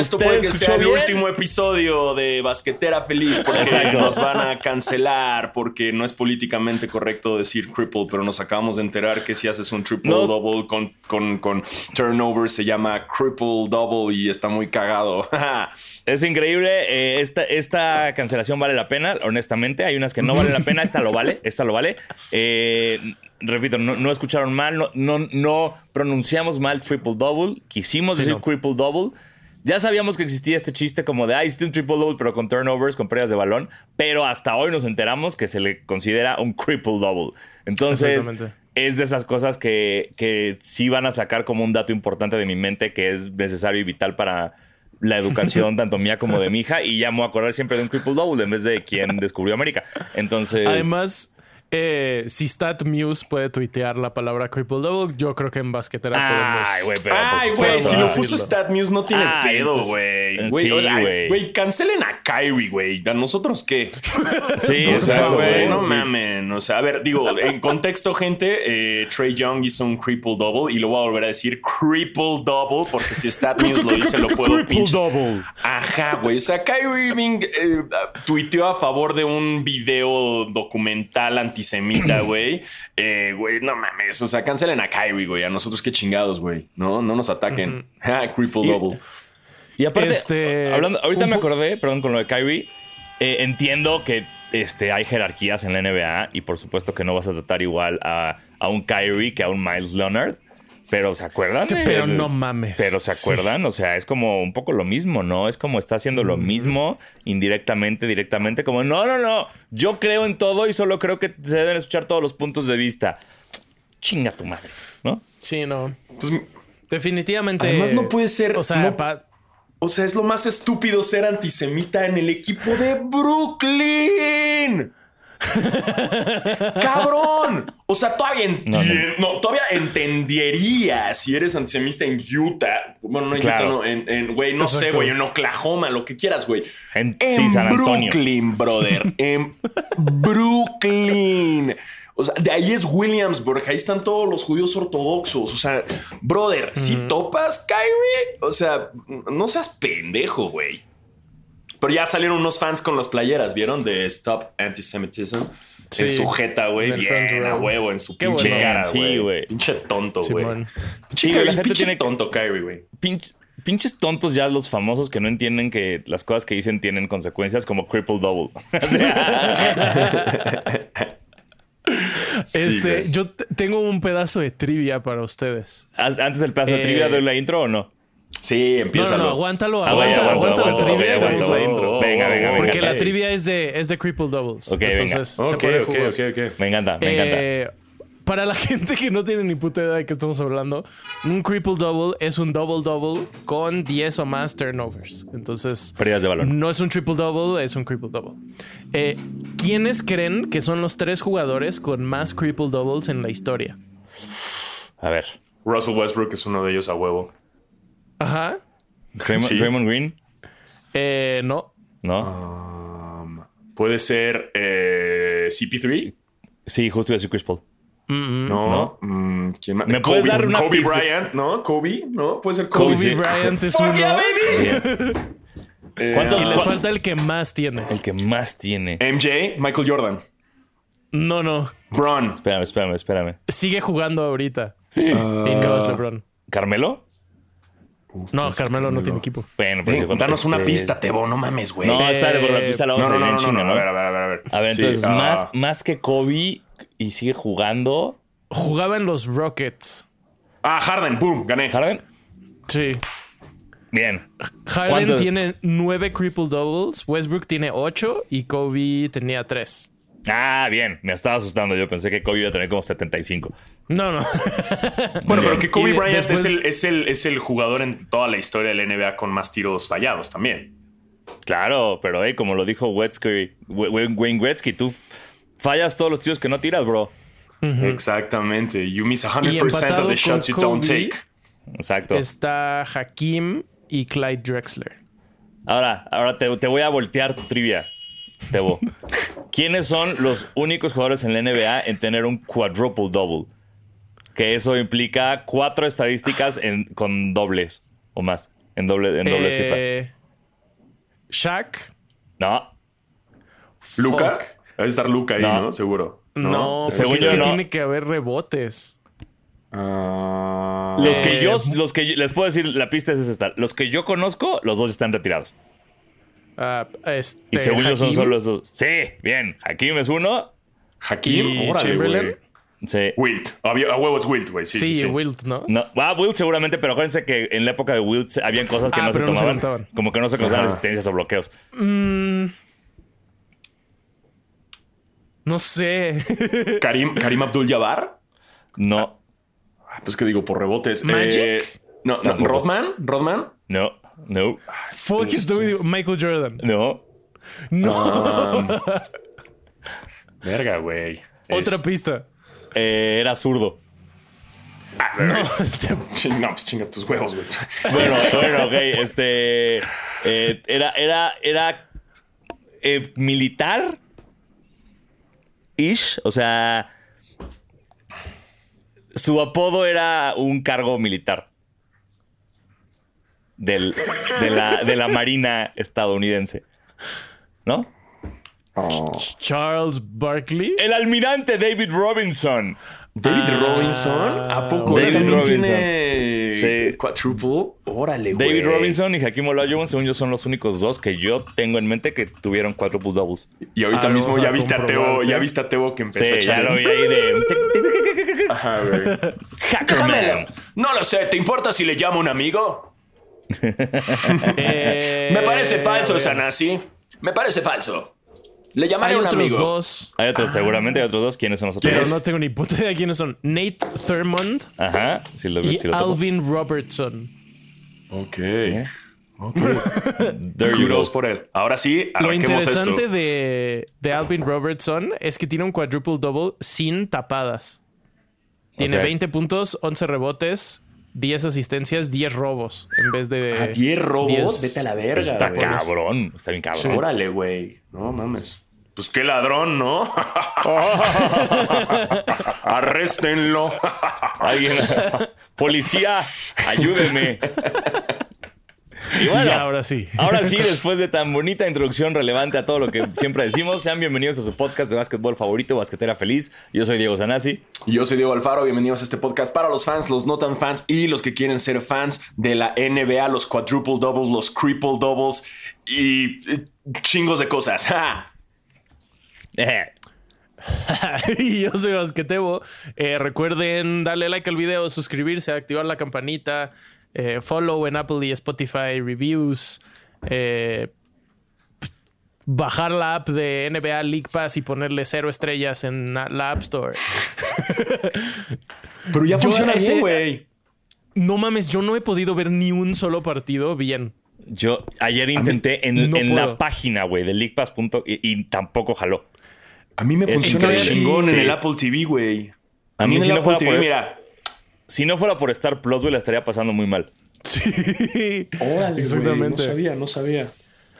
esto ¿Usted puede que el último episodio de Basquetera Feliz porque Exacto. nos van a cancelar porque no es políticamente correcto decir cripple, pero nos acabamos de enterar que si haces un triple Nos- double con, con, con turnover se llama cripple double y está muy cagado. Es increíble. eh, esta, esta cancelación vale la pena, honestamente. Hay unas que no valen la pena. Esta lo vale. Esta lo vale. Eh, repito, no, no escucharon mal. No, no, no pronunciamos mal triple double. Quisimos Sí, decir no. triple double. Ya sabíamos que existía este chiste como de, ah, un triple double, pero con turnovers, con pérdidas de balón. Pero hasta hoy nos enteramos que se le considera un triple double. Entonces, es de esas cosas que, que sí van a sacar como un dato importante de mi mente que es necesario y vital para la educación tanto mía como de mi hija y ya me voy a acordar siempre de un triple double en vez de quien descubrió América. Entonces, Además, eh, si Stat Muse puede tuitear la palabra triple double, yo creo que en basquetera ay, podemos. güey, pero Ay, güey, si lo puso decirlo. StatMuse no tiene Ay, pedo, güey. Güey, sí, o sea, güey. güey, cancelen a Kyrie, güey. ¿A nosotros qué? Sí, O sea, güey, no sí. mamen. O sea, a ver, digo, en contexto, gente, eh, Trey Young hizo un triple double y lo voy a volver a decir triple double porque si StatMuse lo dice, lo puedo pinches. double. Ajá, güey. O sea, Kyrie Irving eh, tuiteó a favor de un video documental antisemita, güey. Eh, güey, no mames. O sea, cancelen a Kyrie, güey. A nosotros qué chingados, güey. No, no nos ataquen. Ja, triple double. Y aparte, Este, hablando, ahorita me acordé, perdón, con lo de Kyrie, eh, entiendo que este, hay jerarquías en la NBA y por supuesto que no vas a tratar igual a, a un Kyrie que a un Miles Leonard, pero ¿se acuerdan? Pero no mames. Pero ¿se Sí. acuerdan? O sea, es como un poco lo mismo, ¿no? Es como está haciendo lo mismo indirectamente, directamente, como no, no, no, yo creo en todo y solo creo que se deben escuchar todos los puntos de vista. Chinga tu madre, ¿no? Sí, no. Pues, Definitivamente. Además, no puede ser- O sea, no- pa- o sea, es lo más estúpido ser antisemita en el equipo de Brooklyn. ¡Cabrón! O sea, todavía, No, no. no, todavía entendería si eres antisemita en Utah. Bueno, no en Claro. Utah, no, en, güey, no sé, güey, en Oklahoma, lo que quieras, güey. En- sí, San Antonio. Brooklyn, brother. en Brooklyn. O sea, de ahí es Williamsburg. Ahí están todos los judíos ortodoxos. O sea, brother, si topas Kyrie, o sea, no seas pendejo, güey. Pero ya salieron unos fans con las playeras, ¿vieron? De Stop Antisemitism. Sí, en su jeta, güey. el Bien a huevo, en su Qué pinche bueno. cara, Sí, güey. Pinche tonto, güey. Sí, la gente pinche tiene- tonto, Kyrie, güey. Pinch- pinches tontos ya los famosos que no entienden que las cosas que dicen tienen consecuencias como triple double. este, yo te- tengo un pedazo de trivia para ustedes. Antes del pedazo de Eh, trivia de la intro o no? Sí, No, empieza. no, no, aguántalo, Ah, aguántalo, aguanta, aguanta la trivia y la intro. Venga, venga, venga. Porque la trivia es de, es de triple doubles. Ok, venga. Entonces, se Ok, pone ok, jugoso. ok, ok. Me encanta, me encanta. Eh, para la gente que no tiene ni puta idea de qué estamos hablando, un triple double es un double double con 10 o más turnovers. Entonces, Pérdidas de balón. no es un triple double, es un triple double. Eh, ¿Quiénes creen que son los tres jugadores con más triple doubles en la historia? A ver. Russell Westbrook es uno de ellos a huevo. Ajá. Draymond, Sí. Draymond Green, Eh, no. ¿no? Um, puede ser eh, CP3. Sí, justo iba a decir Chris Paul. No. Mm, ¿Quién más? ¿Me Kobe, puedes dar una Kobe pista? Bryant, ¿no? Kobe, ¿no? Puede ser Kobe. Kobe sí. Bryant es uno. yeah, baby. Eh, ¿Cuántos- Y les falta el que más tiene. El que más tiene. MJ, Michael Jordan. No, no. Bron. Espérame, espérame, espérame. Sigue jugando ahorita. Ah. y no es LeBron. ¿Carmelo? No, Carmelo no tiene equipo. Bueno, pues Eh, digo, danos una este- pista, Tebo, no mames, güey. No, espérate, porque la pista la vamos no, a tener no, en no, China, no, ¿no? A ver, a ver, a ver. A ver, A ver, Sí, entonces, ah, más, más que Kobe y sigue jugando. Jugaba en los Rockets. Ah, Harden, boom, gané. ¿Harden? Sí. Bien. Harden ¿Cuánto? tiene nueve triple doubles. Westbrook tiene ocho y Kobe tenía tres. Ah, bien. Me estaba asustando. Yo pensé que Kobe iba a tener como 75. No, no. Bueno, pero que Kobe Bryant después- es, el, es, el, es el jugador en toda la historia de la NBA con más tiros fallados también. Claro, pero hey, como lo dijo Gretzky, Wayne Gretzky, tú fallas todos los tiros que no tiras, bro. Exactamente. You miss 100% empatado of the shots you don't take. Exacto. Está Hakim y Clyde Drexler. Ahora, ahora te, te voy a voltear tu trivia, Tebo. ¿Quiénes son los únicos jugadores en la NBA en tener un quadruple double? Que eso implica cuatro estadísticas en- con dobles o más. En doble, en doble cifra. Eh, Shaq. No. Luca. Fuck. Debe estar Luca ahí, No. ¿no? Seguro. No, porque Según es yo, que no. tiene que haber rebotes. Ah, Los que Eh, yo, los que yo- les puedo decir, la pista es esta. Los que yo conozco, los dos están retirados. Ah, este, Y según yo son solo esos. Sí, bien. Hakim es uno. Hakim. y órale, Chamberlain. Sí. Wilt. Había- A huevo es Wilt, güey. Sí, Sí, sí, sí. Wilt, ¿no? No, ah, Wilt seguramente, pero acuérdense que en la época de Wilt habían cosas que Ah, no se pero no se tomaban. como que no se causaban resistencias o bloqueos. Mm, no sé. Karim, Karim Abdul Jabbar. No, Pues que digo, por rebotes. Magic. Eh, no, no, Tampoco. Rodman. Rodman. no, no, Fuck, estoy Michael Jordan. no. No. Verga, güey. Otra Es- pista. Eh, era zurdo. No. Ching- No, pues chinga tus huevos, güey. Bueno, bueno, ok. Este. eh, era, era, era eh, militar. Ish. O sea. Su apodo era un cargo militar. Del, de, la, de la Marina estadounidense. ¿No? Oh. Charles Barkley. El almirante David Robinson. David Ah, Robinson. ¿A poco? David Él también Robinson. tiene Sí. quadruple. Órale, güey. David Robinson y Hakim Olajuwon, según yo, son los únicos dos que yo tengo en mente que tuvieron quadruple doubles. Y ahorita Ah, mismo ya viste a Teo, comprobarte. ya viste a Teo que empezó a ya lo vi ahí de. Ajá, güey. Hackerman. No lo sé, ¿te importa si le llamo un amigo? Eh, Me parece falso, a ver. Sanasi. Me parece falso. Le llamaré Hay un otros amigo. dos, Hay otros, seguramente hay otros dos. ¿Quiénes son los otros pero dos? no tengo ni puta idea quiénes son. Nate Thurmond Ajá, sí lo, y sí lo topo. Alvin Robertson. Ok. There you go. Kudos por él. Ahora sí, Lo esto. interesante de, de Alvin Robertson es que tiene un quadruple double sin tapadas. Tiene sea- 20 puntos, 11 rebotes, 10 asistencias, 10 robos en vez de. Ah, 10 robos, 10 vete a la verga. Está cabrón, está bien cabrón. Órale, güey. No mames. Pues qué ladrón, ¿no? Arréstenlo. Alguien, policía, ayúdenme. Y bueno, Y ahora sí. Ahora sí, después de tan bonita introducción relevante a todo lo que siempre decimos, sean bienvenidos a su podcast de básquetbol favorito, Basquetera Feliz. Yo soy Diego Sanasi. Yo soy Diego Alfaro, bienvenidos a este podcast para los fans, los no tan fans y los que quieren ser fans de la NBA, los quadruple doubles, los triple doubles y eh, chingos de cosas. ¡Ja! Y yo soy Basquetebo. Eh, recuerden darle like al video, suscribirse, activar la campanita, eh, follow en Apple y Spotify, reviews, eh, bajar la app de NBA League Pass y ponerle cero estrellas en la App Store. Pero ya Yo funciona ese- bien, güey. No mames, yo no he podido ver ni un solo partido bien. Yo ayer intenté en, no en la página, güey, de leaguepass. y, y tampoco jaló. A mí me Es funciona chingón en Sí. el Apple TV, güey. A mí en si el no Apple fuera TV, mira. Si no fuera por Star Plus, güey, la estaría pasando muy mal. Sí. Órale, Exactamente. No sabía, no sabía.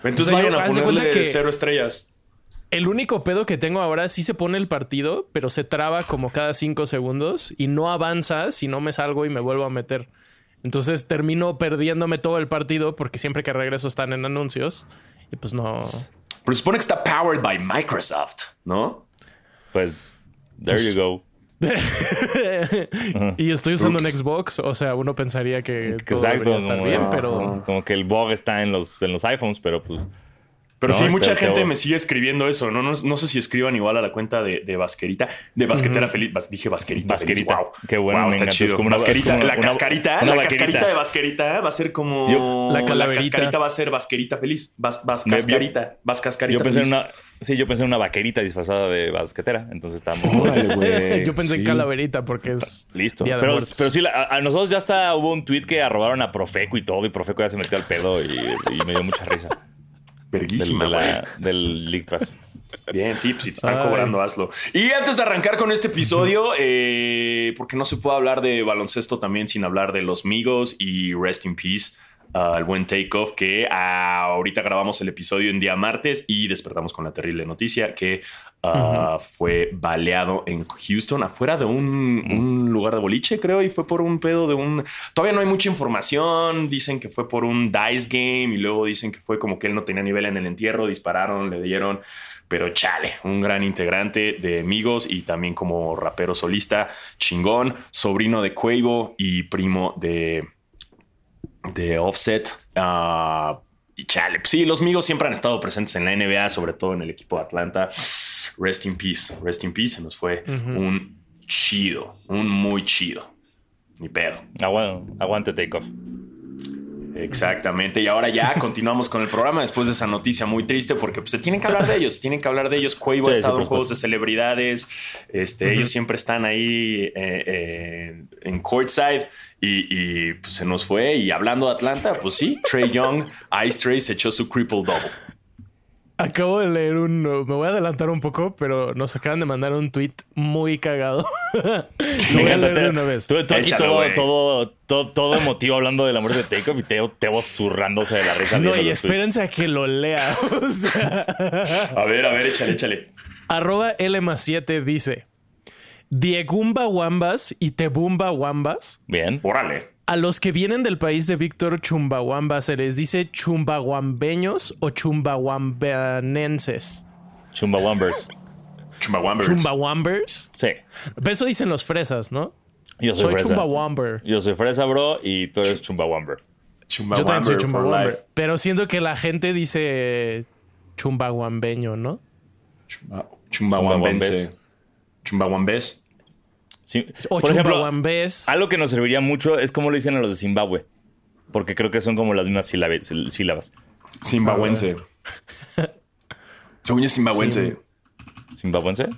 Entonces sea, vayan a ponerle que- cero estrellas. El único pedo que tengo ahora sí se pone el partido, pero se traba como cada cinco segundos y no avanza si no me salgo y me vuelvo a meter. Entonces termino perdiéndome todo el partido porque siempre que regreso están en anuncios y pues no. Pero supone que está powered by Microsoft, ¿no? Pues, there you go. y estoy usando un Xbox, o sea, uno pensaría que todo Exacto. debería estar como, bien, pero como que el bug está en los, en los iPhones, pero pues. Pero No, sí, mucha te- te gente me sigue escribiendo eso. No, no, no sé si escriban igual a la cuenta de, de Basquerita. De Basquetera Feliz. Bas- dije Basquerita. Basquerita. Feliz. Wow. Qué bueno, Wow, está chido. Es como una- Basquerita, es como la cascarita. una la vaquerita. cascarita de Basquerita va a ser como. Yo- La calaverita. cascarita va a ser Basquerita Feliz. Vas, vas Me- yo- cascarita. Vas cascarita Yo pensé en una. Sí, yo pensé en una vaquerita disfrazada de basquetera. Entonces estábamos. Órale, yo pensé en calaverita porque es Listo. Día de Pero, Muertos. pero sí, la- a nosotros ya hasta hubo un tweet que arrobaron a Profeco y todo, y Profeco ya se metió al pedo y, y me dio mucha risa. Del, Verguísima, de la- del League Pass. Bien, sí, pues si te están Ay. cobrando, hazlo. Y antes de arrancar con este episodio, eh, porque no se puede hablar de baloncesto también sin hablar de los Migos y Rest in Peace al buen Takeoff, que ahorita grabamos el episodio en día martes y despertamos con la terrible noticia que ah, fue baleado en Houston, afuera de un, un, lugar de boliche, creo, y fue por un pedo de un... Todavía no hay mucha información, dicen que fue por un dice game y luego dicen que fue como que él no tenía nivel en el entierro, dispararon, le dieron... Pero chale, un gran integrante de Amigos y también como rapero solista, chingón, sobrino de Quavo y primo de de Offset. ah, y chale, sí, los amigos siempre han estado presentes en la NBA, sobre todo en el equipo de Atlanta. Rest in peace, rest in peace. Se nos fue un chido, un muy chido. Ni pedo. Agu- aguante takeoff. Exactamente. Y ahora ya continuamos con el programa después de esa noticia muy triste porque pues, se tienen que hablar de ellos. se Tienen que hablar de ellos. Quavo Sí, ha estado en juegos de celebridades. Este, Ellos siempre están ahí eh, eh, en courtside y, y, pues, se nos fue. Y hablando de Atlanta, pues sí, Trey Young, Ice Trey se echó su triple double. Acabo de leer un. Me voy a adelantar un poco, pero nos acaban de mandar un tweet muy cagado. Lo voy a leer de una vez. Tú, tú aquí Échalo, todo, todo, todo, todo emotivo hablando de la muerte de Takeoff y Teo, Teo zurrándose de la risa. No, y espérense a que lo lea. O sea, A ver, a ver, échale, échale. arroba L7 dice: Diegumba Wambas y Tebumba Wambas. Bien. Órale. A los que vienen del país de Víctor Chumbawamba se les dice chumbaguambeños o chumbawambanenses. Chumbawambers. Chumbawambers. Chumbawambers. Sí. Eso dicen los fresas, ¿no? Yo soy, Soy fresa. chumbawamber. Yo soy fresa, bro, y tú eres chumbawamber. Yo también soy Chumbawamber. Pero siento que la gente dice chumbaguambeño, ¿no? Chumba- Chumbawambense. Chumbawambes. Sí. O Por ejemplo, algo que nos serviría mucho es como lo dicen a los de Zimbabue. Porque creo que son como las mismas sílabas. Zimbabuense. Según es zimbabuense. ¿Zimbabuense?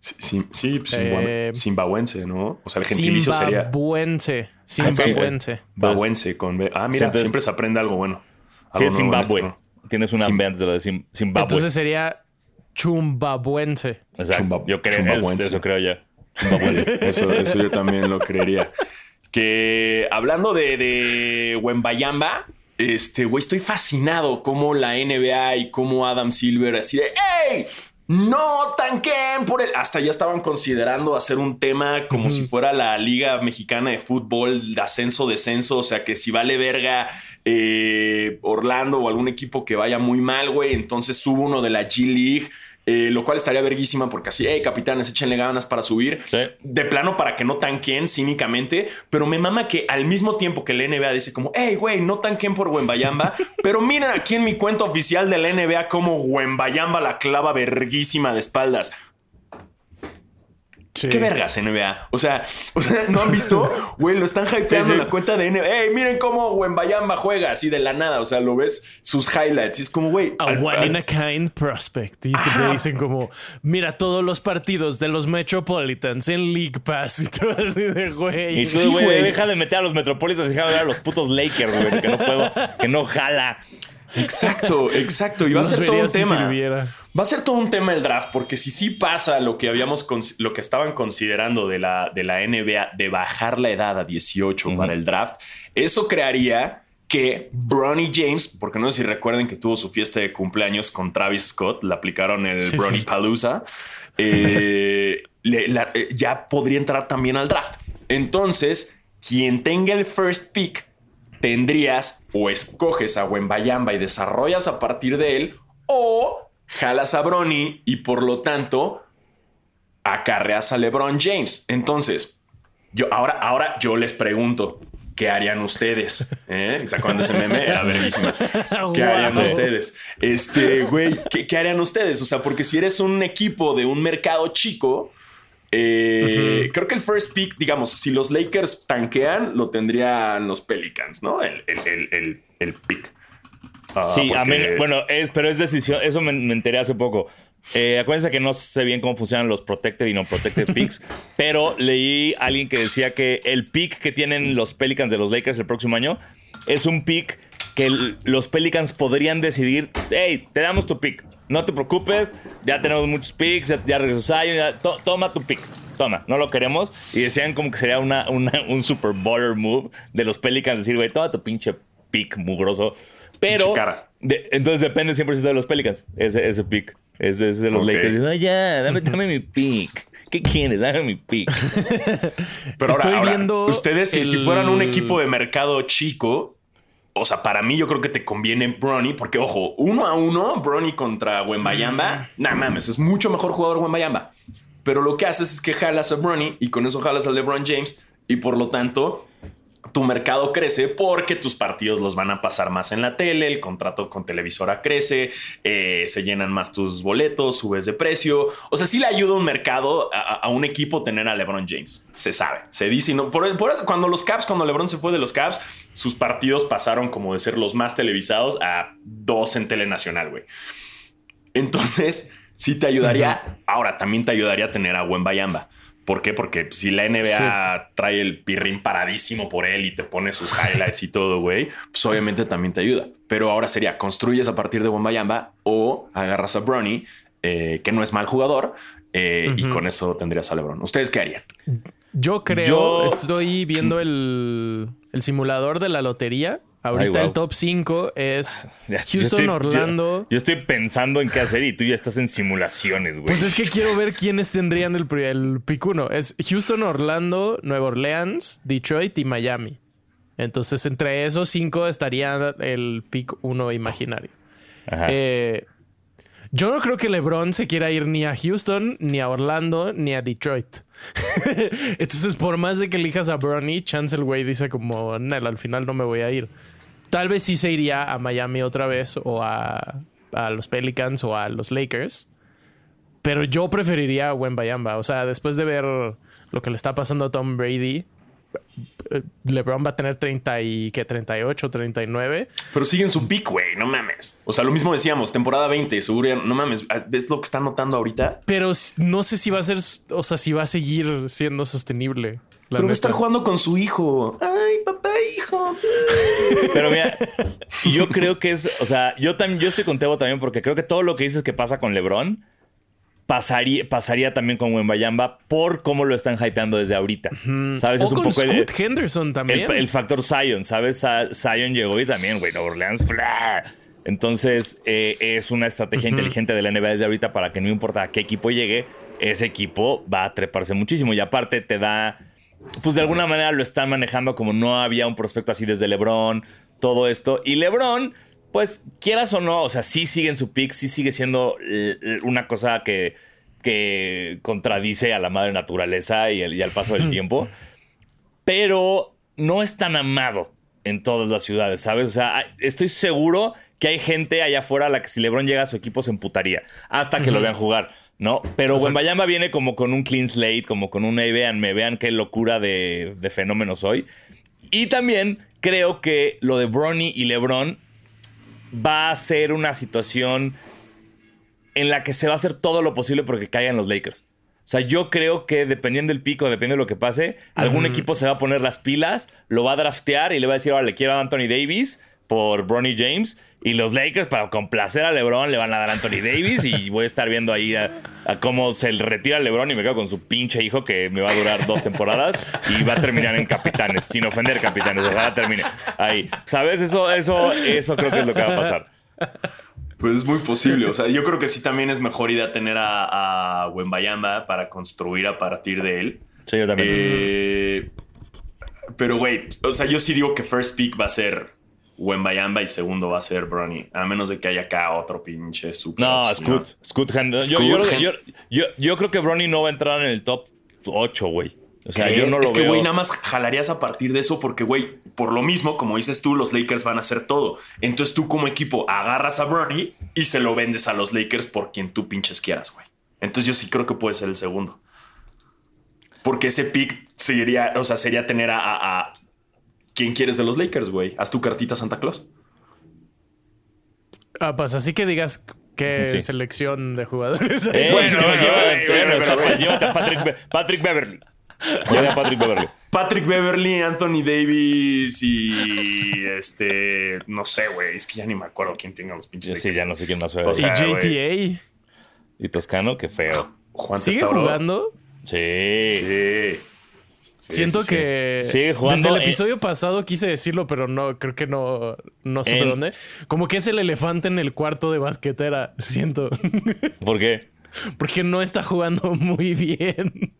Sí, sí, sí, pues, Eh, zimba- zimbabuense, ¿no? O sea, el gentilicio sería Zimbabuense. Zimbabuense. babuense con B. Ah, Sí, mira, entonces- siempre se aprende algo bueno. Sí, Algo es nuevo en Zimbabue. esto, ¿no? Tienes una Zim- B antes de lo de Zim- Zimbabue. Entonces sería chumbabuense. Exacto. Chumba- yo creo chumbabuense. eso, eso creo ya. Chumbabuense. Eso, eso yo también lo creería. Que hablando de, de Wembayamba, este, güey, estoy fascinado cómo la NBA y cómo Adam Silver así de ¡Ey! No tanquen por el. Hasta ya estaban considerando hacer un tema como si fuera la Liga Mexicana de Fútbol, de ascenso, descenso. O sea, que si vale verga eh, Orlando o algún equipo que vaya muy mal, güey, entonces subo uno de la G League. Eh, lo cual estaría verguísima porque así, hey, capitanes, échenle ganas para subir. Sí. De plano para que no tanquen cínicamente, pero me mama que al mismo tiempo que la NBA dice como, hey, güey, no tanquen por Wembayamba, pero miren aquí en mi cuenta oficial de la NBA como Wembayamba la clava verguísima de espaldas. Sí. ¿Qué vergas NBA? O sea, o sea, ¿no han visto? Güey, lo están hypeando sí. en la cuenta de NBA. Hey, miren cómo Wembayamba juega así de la nada. O sea, lo ves sus highlights y es como, güey. A al- one al- in a kind prospect. Y te Ajá. dicen como, mira todos los partidos de los Metropolitans en League Pass y todo así de güey. Y tú, güey. deja de meter a los Metropolitans y deja de ver a los putos Lakers, güey, que no puedo, que no jala. Exacto, exacto. Y va a ser todo un si tema. sirviera. Va a ser todo un tema el draft, porque si sí pasa lo que habíamos lo que estaban considerando de la, de la NBA de bajar la edad a 18 para el draft, eso crearía que Bronny James, porque no sé si recuerden que tuvo su fiesta de cumpleaños con Travis Scott, le aplicaron el Sí, Bronny sí. Palooza, eh, le- la- eh, ya podría entrar también al draft. Entonces, quien tenga el first pick, tendrías o escoges a Wembayamba y desarrollas a partir de él, o jalas a Bronny y por lo tanto acarreas a LeBron James. Entonces, yo ahora, ahora yo les pregunto. ¿Qué harían ustedes? ¿Eh? ¿Se acuerdan de ese meme? Era verguísima. ¿Qué harían Wow. ustedes? Este, güey, ¿qué, qué harían ustedes? O sea, porque si eres un equipo de un mercado chico, eh, creo que el first pick, digamos, si los Lakers tanquean, lo tendrían los Pelicans, ¿no? El, el, el, el, pick. Ah, Sí, a porque- mí, bueno, es, pero es decisión, eso me, me enteré hace poco. Eh, acuérdense que no sé bien cómo funcionan los protected y no protected picks, pero leí a alguien que decía que el pick que tienen los Pelicans de los Lakers el próximo año es un pick que el- los Pelicans podrían decidir, hey, te damos tu pick, no te preocupes, ya tenemos muchos picks, ya, ya regresó Zion, ya- to- toma tu pick. Toma, no lo queremos. Y decían como que sería una, una- un super baller move de los Pelicans decir, güey, toma tu pinche pick mugroso. Pero. De- entonces depende 100% de los Pelicans, ese, ese pick. Ese es de los Ok. Lakers. No, ya, dame, dame mi pick. ¿Qué quieres? Dame mi pick. Pero Estoy ahora, ahora, viendo ustedes, si, si fueran un equipo de mercado chico, o sea, para mí yo creo que te conviene Bronny, porque ojo, uno a uno, Bronny contra Wembayamba, nah mames, es mucho mejor jugador Wembayamba. Pero lo que haces es que jalas a Bronny y con eso jalas a LeBron James y por lo tanto tu mercado crece porque tus partidos los van a pasar más en la tele, el contrato con televisora crece, eh, se llenan más tus boletos, subes de precio. O sea, sí le ayuda un mercado, a, a un equipo tener a LeBron James. Se sabe, se dice. y No, por, por eso, cuando los Caps, cuando LeBron se fue de los Caps, sus partidos pasaron como de ser los más televisados a dos en tele nacional, güey. Entonces, sí te ayudaría. Ahora, también te ayudaría a tener a buen Bayamba. ¿Por qué? Porque si la NBA trae el pirrín paradísimo por él y te pone sus highlights y todo, güey, pues obviamente también te ayuda. Pero ahora sería, construyes a partir de Wembayamba o agarras a Bronny, eh, que no es mal jugador, eh, y con eso tendrías a LeBron. ¿Ustedes qué harían? Yo creo, Yo- estoy viendo el, el simulador de la lotería. Ahorita Ay, wow. el top 5 es Ya- yo Houston, estoy- Orlando. Yo, estoy pensando en qué hacer y tú ya estás en simulaciones, güey. Pues es que quiero ver quiénes tendrían el, el pick 1. Es Houston, Orlando, Nueva Orleans, Detroit y Miami. Entonces, entre esos cinco estaría el pick 1 imaginario. Ajá. Eh, yo no creo que LeBron se quiera ir ni a Houston, ni a Orlando, ni a Detroit. Entonces, por más de que elijas a Bronny, chance el güey dice como, "Nel, al final no me voy a ir. Tal vez sí se iría a Miami otra vez o a, a los Pelicans o a los Lakers. Pero yo preferiría a Wembayamba. O sea, después de ver lo que le está pasando a Tom Brady, LeBron va a tener 30 y que 38, 39. Pero siguen su pick, güey, no mames. O sea, lo mismo decíamos, temporada 20, seguro, no mames, ¿ves lo que están notando ahorita? Pero no sé si va a ser, o sea, si va a seguir siendo sostenible. la Pero va a estar jugando con su hijo. Ay, papá, hijo. Pero mira, yo creo que es, o sea, yo también, yo estoy con Tebo también porque creo que todo lo que dices que pasa con LeBron pasaría, pasaría también con Wembayamba por cómo lo están hypeando desde ahorita. ¿Sabes? O es un con poco el, Henderson también. el, el factor Zion, ¿sabes? Sa- Zion llegó y también, güey, Nueva Orleans, ¡fla! Entonces, eh, es una estrategia inteligente de la NBA desde ahorita para que no importa a qué equipo llegue, ese equipo va a treparse muchísimo. Y aparte te da, pues de alguna manera lo están manejando como no había un prospecto así desde LeBron, todo esto. Y LeBron, pues quieras o no, o sea, sí sigue en su pick, sí sigue siendo una cosa que, que contradice a la madre naturaleza y, el- y al paso del tiempo pero no es tan amado en todas las ciudades, ¿sabes? O sea, estoy seguro que hay gente allá afuera a la que si LeBron llega a su equipo se emputaría hasta que lo vean jugar, ¿no? Pero Exacto. Wembayamba viene como con un clean slate, como con un, hey, véanme, vean qué locura de, de fenómeno soy. Y también creo que lo de Bronny y LeBron va a ser una situación en la que se va a hacer todo lo posible porque caigan los Lakers. O sea, yo creo que dependiendo del pico, dependiendo de lo que pase, algún equipo se va a poner las pilas, lo va a draftear y le va a decir, ahora le quiero a Anthony Davis por Bronny James. Y los Lakers, para complacer a LeBron, le van a dar a Anthony Davis. Y voy a estar viendo ahí a, a cómo se retira LeBron y me quedo con su pinche hijo que me va a durar dos temporadas y va a terminar en capitanes, sin ofender capitanes. Ojalá termine ahí. ¿Sabes? Eso, eso, eso creo que es lo que va a pasar. Pues es muy posible. O sea, yo creo que sí también es mejor idea tener a, a Wembayamba para construir a partir de él. Sí, yo también. Eh, pero, güey, o sea, yo sí digo que first pick va a ser Wembayamba y segundo va a ser Bronny. A menos de que haya acá otro pinche super. No. Scoot. Scoot Henderson. Yo, Scoot yo, yo, yo, yo creo que Bronny no va a entrar en el top 8, güey. O sea, yo ¿Crees? no lo es que, güey, nada más jalarías a partir de eso porque, güey, por lo mismo, como dices tú, los Lakers van a hacer todo. Entonces tú como equipo agarras a Bronny y se lo vendes a los Lakers por quien tú pinches quieras, güey. Entonces yo sí creo que puede ser el segundo. Porque ese pick sería, o sea, sería tener a, a, a- ¿Quién quieres de los Lakers, güey? Haz tu cartita Santa Claus. Ah, pues así que digas qué Sí. selección de jugadores. hay. Eh, Bueno, llévate, bueno, llévate, bueno, llévate, bueno. llévate a Patrick, Be- Patrick Beverly. Llévate a Patrick Beverly. Patrick Beverly, Anthony Davis y este, no sé, güey, es que ya ni me acuerdo quién tenga los pinches. Sí, ya no sé quién más juega. O y sea, JTA. y Toscano, qué feo. Juan ¿Sigue jugando? Sí. Sí. Siento sí, sí. que Sigue jugando, desde el eh. episodio pasado quise decirlo, pero no, creo que no, no supe En- dónde. Como que es el elefante en el cuarto de basquetera, siento. ¿Por qué? Porque no está jugando muy bien.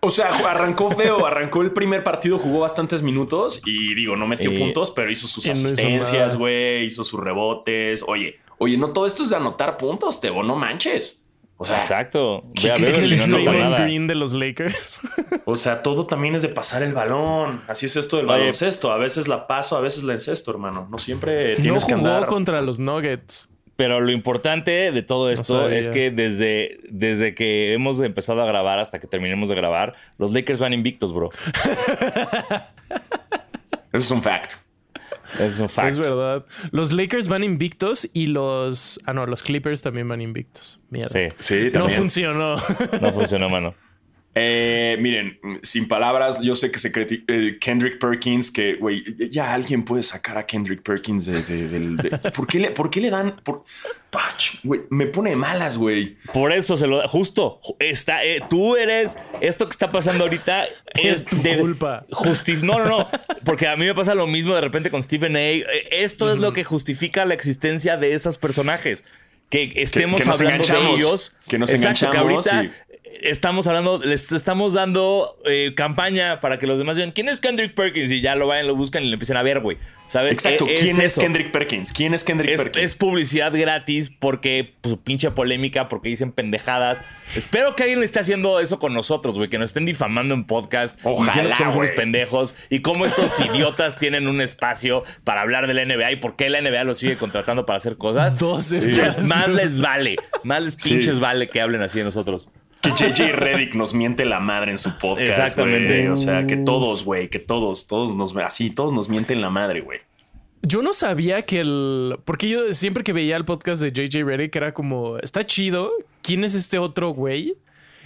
O sea, arrancó feo, arrancó el primer partido, jugó bastantes minutos y digo, no metió Y- puntos, pero hizo sus hizo asistencias, güey, hizo sus rebotes. Oye, oye, no todo esto es de anotar puntos, Tebo, no manches. O sea, Exacto. Ve a ¿Qué ver es si el no nada. Green de los Lakers? o sea, todo también es de pasar el balón. Así es esto del Oye. baloncesto. A veces la paso, a veces la encesto, hermano. No siempre no tienes que jugó andar. contra los Nuggets. Pero lo importante de todo esto es que desde, desde que hemos empezado a grabar hasta que terminemos de grabar, los Lakers van invictos, bro. Eso es un fact. Es un fact. Es verdad. Los Lakers van invictos y los. Ah, no, los Clippers también van invictos. Mierda. Sí, Sí, No también. funcionó. no funcionó, mano. Eh, miren, sin palabras, yo sé que se eh, Kendrick Perkins, que, güey, ya alguien puede sacar a Kendrick Perkins de... de- del- de- ¿por, qué le, ¿Por qué le dan...? Por, Ah, ch- güey, me pone malas, güey. Por eso se lo da. Justo, ju- está, eh, tú eres. Esto que está pasando ahorita es, Es tu de- culpa. justi- no, no, no. Porque a mí me pasa lo mismo de repente con Stephen A. Eh, Esto es lo que justifica la existencia de esos personajes. Que estemos que nos hablando de ellos. que nos Exacto, que enganchamos ahorita y- estamos hablando, les estamos dando eh, campaña para que los demás digan, ¿quién es Kendrick Perkins? Y ya lo vayan, lo buscan y lo empiecen a ver, güey. ¿Sabes? Exacto. Eh, ¿Quién es. Kendrick Perkins? ¿Quién es Kendrick Es, Perkins? es publicidad gratis porque pues, su pinche polémica, porque dicen pendejadas. Espero que alguien le esté haciendo eso con nosotros, güey, que nos estén difamando en podcast, Ojalá, diciendo que somos unos pendejos y cómo estos idiotas tienen un espacio para hablar de la NBA y por qué la NBA los sigue contratando para hacer cosas. Dos Pues espacios. más les vale, más les pinches vale que hablen así de nosotros. Que JJ Reddick nos miente la madre en su podcast. Exactamente. O sea, que todos, güey, que todos, todos nos... Así, todos nos mienten la madre, güey. Yo no sabía que el. Porque yo siempre que veía el podcast de JJ Reddick era como. Está chido. ¿Quién es este otro güey?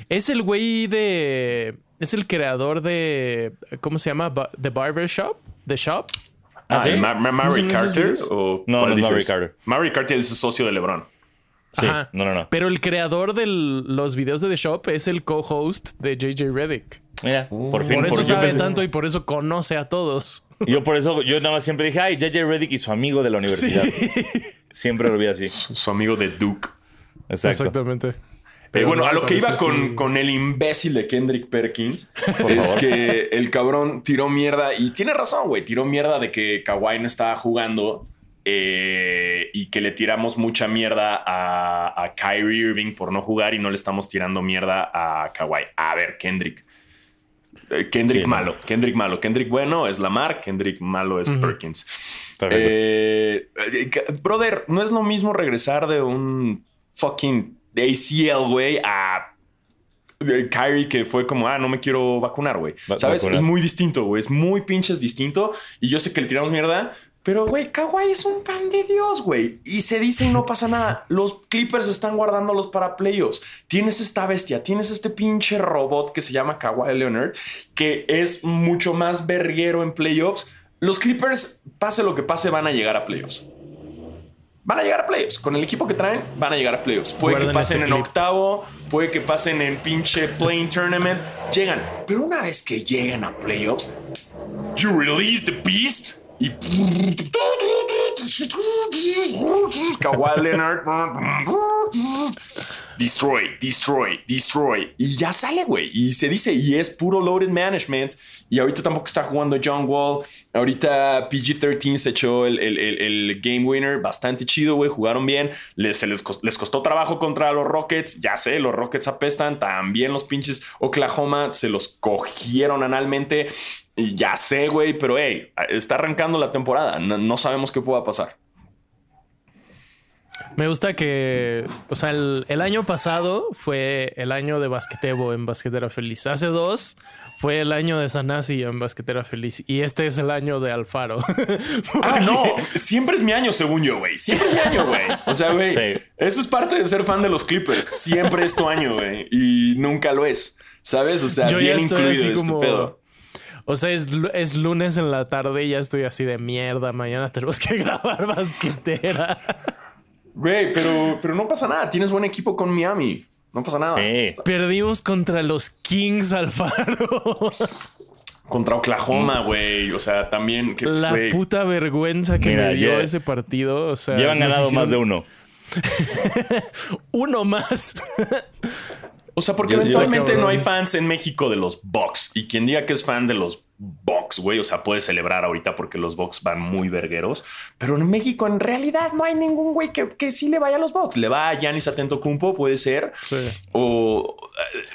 Es el güey de. Es el creador de. ¿Cómo se llama? The Barber Shop. The Shop. ¿Ah, sí? Ma- Ma- ¿Cómo se Mary Carter o No, no es Mary? Carter. Mary Carter es el socio de LeBron. Sí, Ajá. no, no, no. Pero el creador de los videos de The Shop es el co-host de JJ Reddick. Mira, por fin. Por eso por- sabe pensé- tanto y por eso conoce a todos. yo por eso, yo nada más siempre dije, ay, JJ Reddick y su amigo de la universidad. Siempre lo vi así. Su amigo de Duke. Exacto. Exactamente. Pero bueno, no, a lo que iba con, sí. con el imbécil de Kendrick Perkins Por es favor. que el cabrón tiró mierda y tiene razón, güey. Tiró mierda de que Kawhi no estaba jugando eh, y que le tiramos mucha mierda a, a Kyrie Irving por no jugar y no le estamos tirando mierda a Kawhi. A ver, Kendrick. Eh, Kendrick Sí, no. malo, Kendrick malo. Kendrick bueno es Lamar, Kendrick malo es Perkins. Perfecto. Eh, eh, brother, no es lo mismo regresar de un fucking ACL, güey, a Kyrie que fue como, ah, no me quiero vacunar, güey. ¿Sabes? vacunar. Es muy distinto, güey. Es muy pinches distinto. Y yo sé que le tiramos mierda, pero, güey, Kawhi es un pan de Dios, güey. Y se dice y no pasa nada. Los Clippers están guardándolos para playoffs. Tienes esta bestia, tienes este pinche robot que se llama Kawhi Leonard, que es mucho más berriero en playoffs. Los Clippers, pase lo que pase, van a llegar a playoffs. Van a llegar a playoffs. Con el equipo que traen, van a llegar a playoffs. Puede Guarden que pasen este en clip. octavo, puede que pasen en pinche playing tournament. Llegan. Pero una vez que llegan a playoffs, you release the beast y. Kawhi Leonard. Destroy, destroy, destroy. Y ya sale, güey. Y se dice, y es puro loaded management. Y ahorita tampoco está jugando John Wall. Ahorita PG-13 se echó el, el- el- game winner. Bastante chido, güey. Jugaron bien. Les, se les, cos- les costó trabajo contra los Rockets. Ya sé, los Rockets apestan. También los pinches Oklahoma se los cogieron analmente. Ya sé, güey. Pero, hey, está arrancando la temporada. No, no sabemos qué pueda pasar. Me gusta que, o sea, el, el año pasado fue el año de Basquetebo en Basquetera Feliz. Hace dos fue el año de Sanasi en Basquetera Feliz. Y este es el año de Alfaro. Ah, no. Siempre es mi año, según yo, güey. Siempre es mi año, güey. O sea, güey. Sí. Eso es parte de ser fan de los Clippers. Siempre es tu año, güey. Y nunca lo es. ¿Sabes? O sea, Yo ya bien estoy incluido así este como- pedo. O sea, es, es lunes en la tarde y ya estoy así de mierda. Mañana tenemos que grabar Basquetera. Güey, pero, pero no pasa nada. Tienes buen equipo con Miami. No pasa nada. Perdimos contra los Kings Alfaro. Contra Oklahoma, güey. O sea, también. Que, La güey, puta vergüenza que Mira, me dio ese partido. O sea, Llevan ganado más de uno. Uno más. O sea, porque Yo- eventualmente no hay fans en México de los Bucks. Y quien diga que es fan de los Bucks, güey, o sea, puede celebrar ahorita porque los Bucks van muy vergueros. Pero en México, en realidad, no hay ningún güey que, que sí le vaya a los Bucks. Le va a Giannis Atentocumpo, puede ser. Sí. O.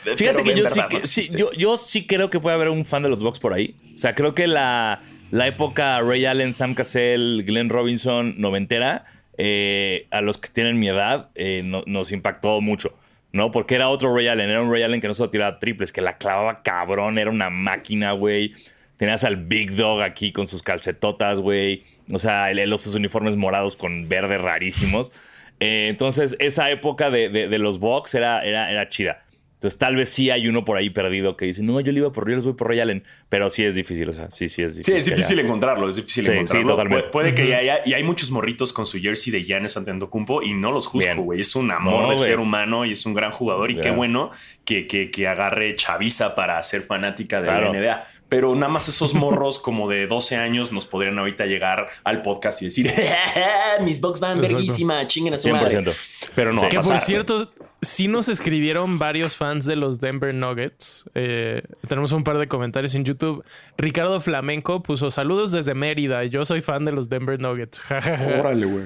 eh, Fíjate que yo verdad sí, no yo, yo sí creo que puede haber un fan de los Bucks por ahí. O sea, creo que la, la época Ray Allen, Sam Cassell, Glenn Robinson, noventera, eh, a los que tienen mi edad, eh, no- nos impactó mucho. ¿No? Porque era otro Ray Allen. Era un Ray Allen que no solo tiraba triples, que la clavaba cabrón. Era una máquina, güey. Tenías al Big Dog aquí con sus calcetotas, güey. O sea, los uniformes morados con verde rarísimos. Eh, entonces, esa época de, de- de los Bucks era, era, era chida. Entonces, tal vez sí hay uno por ahí perdido que dice, no, yo le iba por les voy por Ray Allen. Pero sí es difícil, o sea, sí, sí es Sí, difícil. es que difícil haya- encontrarlo, es difícil Sí, encontrarlo. sí, totalmente. Pu- Puede, que haya, y hay muchos morritos con su jersey de Giannis Antetokounmpo y no los juzgo, güey. Es un amor No, de ser humano y es un gran jugador y qué bueno que, que, que agarre chaviza para ser fanática de Claro. la NBA. Pero nada más esos morros como de 12 años nos podrían ahorita llegar al podcast y decir, mis Bucks van verguísima, chinguen a su madre. 100%. Pero no Sí. va a Que por cierto, sí nos escribieron varios fans de los Denver Nuggets. Eh, tenemos un par de comentarios en YouTube. Ricardo Flamenco puso saludos desde Mérida. Yo soy fan de los Denver Nuggets. Órale, güey.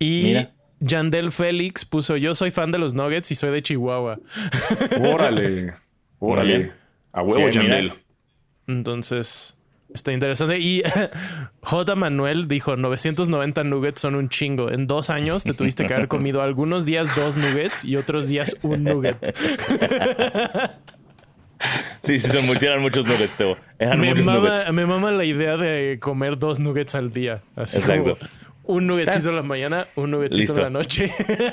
y Mira. Yandel Félix puso yo soy fan de los Nuggets y soy de Chihuahua. Órale. Órale. A huevo, Sí, mira. Entonces, está interesante. Y J. Manuel dijo, 990 nuggets son un chingo. En dos años te tuviste que haber comido algunos días dos nuggets y otros días un nugget. Sí, sí, son muchos, eran muchos nuggets, Teo. Eran Me muchos mama, nuggets. me mama la idea de comer dos nuggets al día. Así Exacto. como un nuggetcito en la mañana, un nuggetcito en la noche.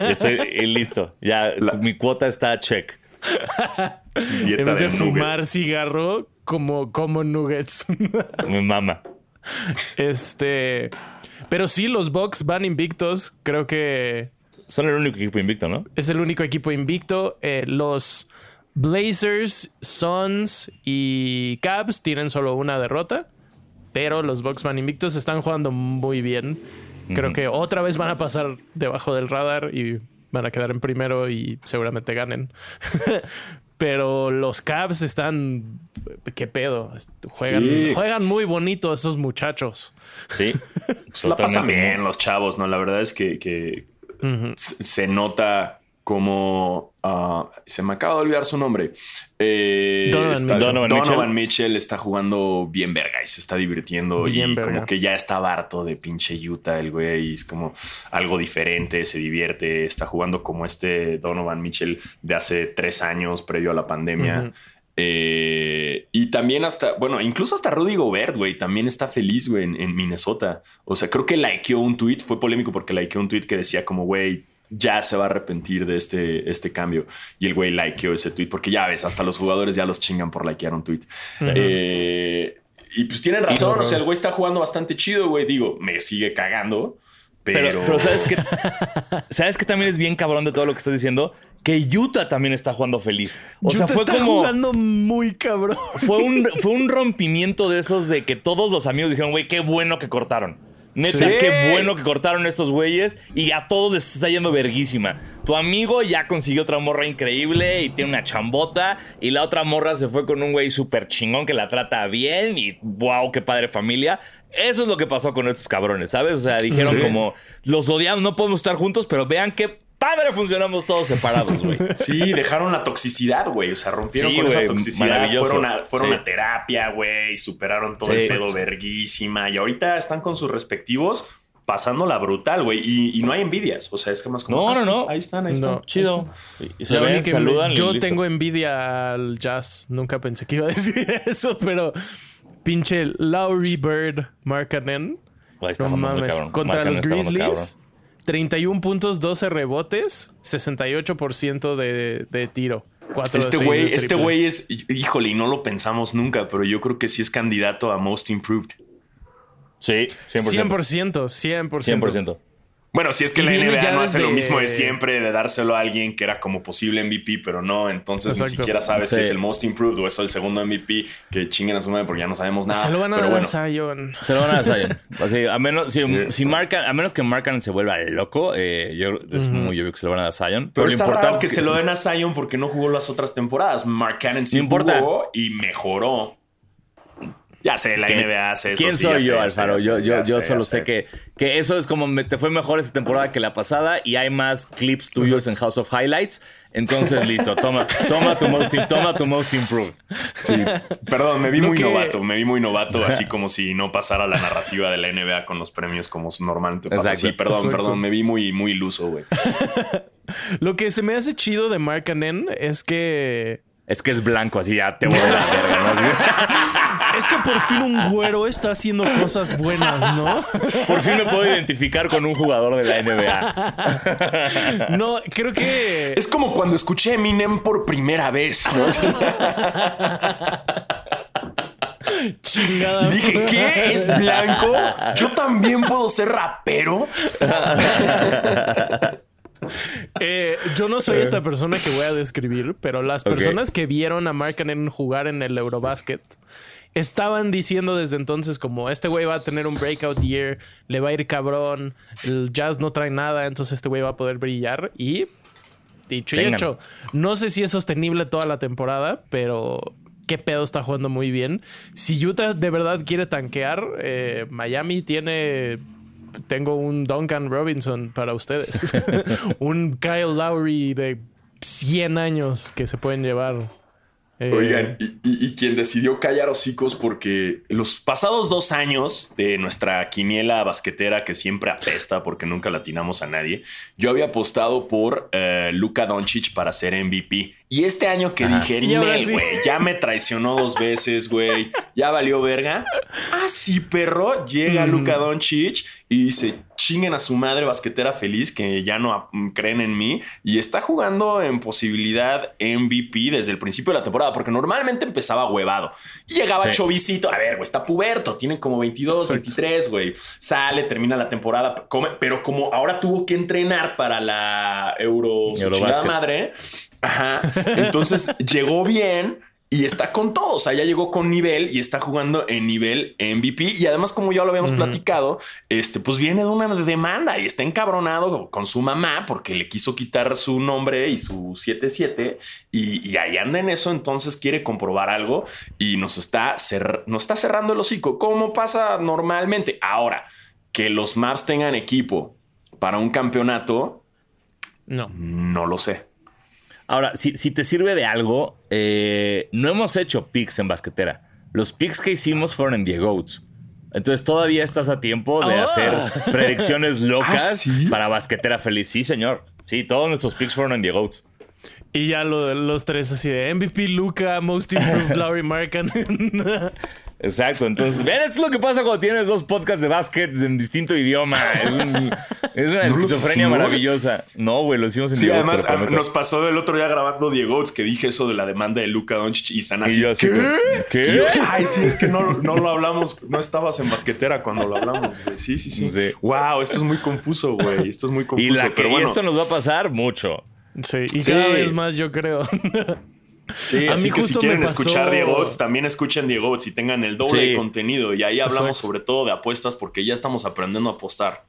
Estoy y listo. Ya, mi cuota está check. En vez de fumar cigarro, como, como nuggets. Mi mamá. este... Pero sí, los Bucks van invictos. Creo que Son el único equipo invicto, ¿no? Es el único equipo invicto. Eh, los Blazers, Suns y Cavs tienen solo una derrota. Pero los Bucks van invictos. Están jugando muy bien. Creo que otra vez van a pasar debajo del radar y van a quedar en primero y seguramente ganen. Pero los Cavs están. ¿Qué pedo? Juegan, Sí. juegan muy bonito esos muchachos. Sí. Pues la pasan bien los chavos, ¿no? La verdad es que, se nota como... ah, se me acaba de olvidar su nombre. Eh, Donovan está- Mitchell. Donovan Donovan Mitchell. Mitchell está jugando bien verga y se está divirtiendo Bien y verga. como que ya está harto de pinche Utah el güey. y Es como algo diferente, se divierte. Está jugando como este Donovan Mitchell de hace tres años previo a la pandemia. Eh, y también hasta, bueno, incluso hasta Rudy Gobert, güey, también está feliz, güey, en, en Minnesota. O sea, creo que likeó un tweet, fue polémico porque likeó un tweet que decía como, güey, ya se va a arrepentir de este, este cambio. Y el güey likeó ese tweet porque ya ves, hasta los jugadores ya los chingan por likear un tweet. Eh, y pues tienen razón, o sea, el güey está jugando bastante chido, güey. Digo, me sigue cagando, pero... Pero, pero ¿sabes qué? ¿Sabes que también es bien cabrón de todo lo que estás diciendo? Que Utah también está jugando feliz. O sea, Utah fue está como. jugando muy cabrón. Fue un, fue un rompimiento de esos de que todos los amigos dijeron, güey, qué bueno que cortaron. Neta, Sí. qué bueno que cortaron estos güeyes y a todos les está yendo verguísima. Tu amigo ya consiguió otra morra increíble y tiene una chambota y la otra morra se fue con un güey súper chingón que la trata bien y wow, qué padre familia. Eso es lo que pasó con estos cabrones, ¿sabes? O sea, dijeron Sí. como, los odiamos, no podemos estar juntos, pero vean qué padre funcionamos todos separados, güey. Sí, dejaron la toxicidad, güey. O sea, rompieron Sí, con esa güey, toxicidad. Fueron a, fueron Sí. a terapia, güey. Superaron todo Sí. el pedo verguísima. Y ahorita están con sus respectivos pasándola brutal, güey. Y, y no hay envidias. O sea, es que más como. No, ah, no, no. Ahí están, ahí No, están. Chido. ahí Y se ven, saludan yo listo. tengo envidia al jazz. Nunca pensé que iba a decir eso, pero pinche Lowry Bird Markkanen. No mames. cabrón. Contra los Grizzlies, 31 puntos, 12 rebotes, 68% de, de tiro. Este güey, este güey es, híjole, y no lo pensamos nunca, pero yo creo que sí es candidato a Most Improved. Sí, 100%. 100%, 100%. 100%. Bueno, si es que Y la NBA ya no hace lo mismo de siempre, de dárselo a alguien que era como posible MVP, pero no, entonces ni siquiera sabes si es el most improved o es el segundo MVP, que chinguen a su madre porque ya no sabemos nada. Se lo van a pero dar bueno, a Zion. Se lo van a dar a Zion. Así, a menos, si, Sí. si marcan, a menos que marcan se vuelva loco, eh, yo es muy obvio que se lo van a dar a Zion. Pero lo está importante raro que es se lo den a Zion porque no jugó las otras temporadas. Mark Cannon sí No importa. jugó y mejoró. Ya sé, la ¿Qué- NBA hace eso. ¿Quién sí, soy yo, sé, Alfaro? Yo, yo, yo sé, solo sé que, que eso es como me, te fue mejor esta temporada que la pasada y hay más clips tuyos en House of Highlights. Entonces, listo, toma, toma tu most, toma tu most improved. Sí. Perdón, me vi muy que- novato, me vi muy novato, así como si no pasara la narrativa de la NBA con los premios como normalmente pasa. Exacto. Sí, perdón, Exacto. perdón, me vi muy, muy iluso, güey. Lo que se me hace chido de Mark Cannon es que. Es que es blanco, así ya te voy a la verga, ¿no? Es que por fin un güero está haciendo cosas buenas, ¿no? Por fin me puedo identificar con un jugador de la NBA. No, creo que. Es como cuando escuché Eminem por primera vez. ¿no? Chingada. Y dije, ¿qué? ¿Es blanco? ¿Yo también puedo ser rapero? Eh, yo no soy esta persona que voy a describir, pero las personas que vieron a Mark Cannon jugar en el Eurobasket estaban diciendo desde entonces como este güey va a tener un breakout year, le va a ir cabrón, el Jazz no trae nada, entonces este güey va a poder brillar y dicho y hecho, no sé si es sostenible toda la temporada, pero qué pedo está jugando muy bien. Si Utah de verdad quiere tanquear, eh, Miami tiene tengo un Duncan Robinson para ustedes. un Kyle Lowry de 100 años que se pueden llevar. Eh, Oigan, y, y- y quien decidió callar hocicos porque los pasados dos años de nuestra quiniela basquetera que siempre apesta porque nunca latinamos a nadie, yo había apostado por eh, Luka Doncic para ser MVP. Y este año que dije, Y ahora "Nel, sí". güey, ya me traicionó dos veces, güey, ya valió verga. Ah, sí, perro, llega Luka Doncic y dice, chinguen a su madre basquetera feliz que ya no mm, creen en mí y está jugando en posibilidad MVP desde el principio de la temporada, porque normalmente empezaba huevado. Y llegaba Sí. chovicito, a ver, güey, está puberto, tiene como 22, 23, güey, sale, termina la temporada, come, pero como ahora tuvo que entrenar para la Euro, Eurobasket. madre, ajá, entonces llegó bien. Y está con todo, o sea, ya llegó con nivel y está jugando en nivel MVP. Y además, como ya lo habíamos platicado, este, pues viene de una demanda y está encabronado con su mamá porque le quiso quitar su nombre y su 77 y, y ahí anda en eso. Entonces quiere comprobar algo y nos está, nos está cerrando el hocico, como pasa normalmente. Ahora, que los Maps tengan equipo para un campeonato, no. no lo sé. Ahora, si, si te sirve de algo, eh, no hemos hecho picks en basquetera. Los picks que hicimos fueron en Diego Oats. Entonces todavía estás a tiempo de Ah. hacer predicciones locas ¿Ah, sí? para basquetera feliz. Sí, señor. Sí, todos nuestros picks fueron en Diego Oats. Y ya lo- los tres así de MVP Luca, Most Improved Lowry Markkanen. Exacto. Entonces, ven, esto es lo que pasa cuando tienes dos podcasts de básquet en distinto idioma. Es, un- es una ¿No los esquizofrenia maravillosa. No, güey, lo hicimos en Sí, Diego además te lo a- prometo. nos pasó del otro día grabando Diego que dije eso de la demanda de Luca Doncic y Sana Y así. yo así ¿Qué? ¿qué? Y yo, Ay, sí, es que no, no lo hablamos, no estabas en basquetera cuando lo hablamos, güey. Sí, sí, sí, Sí. Wow, esto es muy confuso, güey. Esto es muy confuso. Y, la que, pero y esto nos va a pasar mucho. sí, y Sí. cada vez más yo creo. sí, a así que si quieren pasó- escuchar Diego Oats, también escuchen Diego Oats y tengan el doble Sí. de contenido. Y ahí hablamos Exacto. sobre todo de apuestas porque ya estamos aprendiendo a apostar.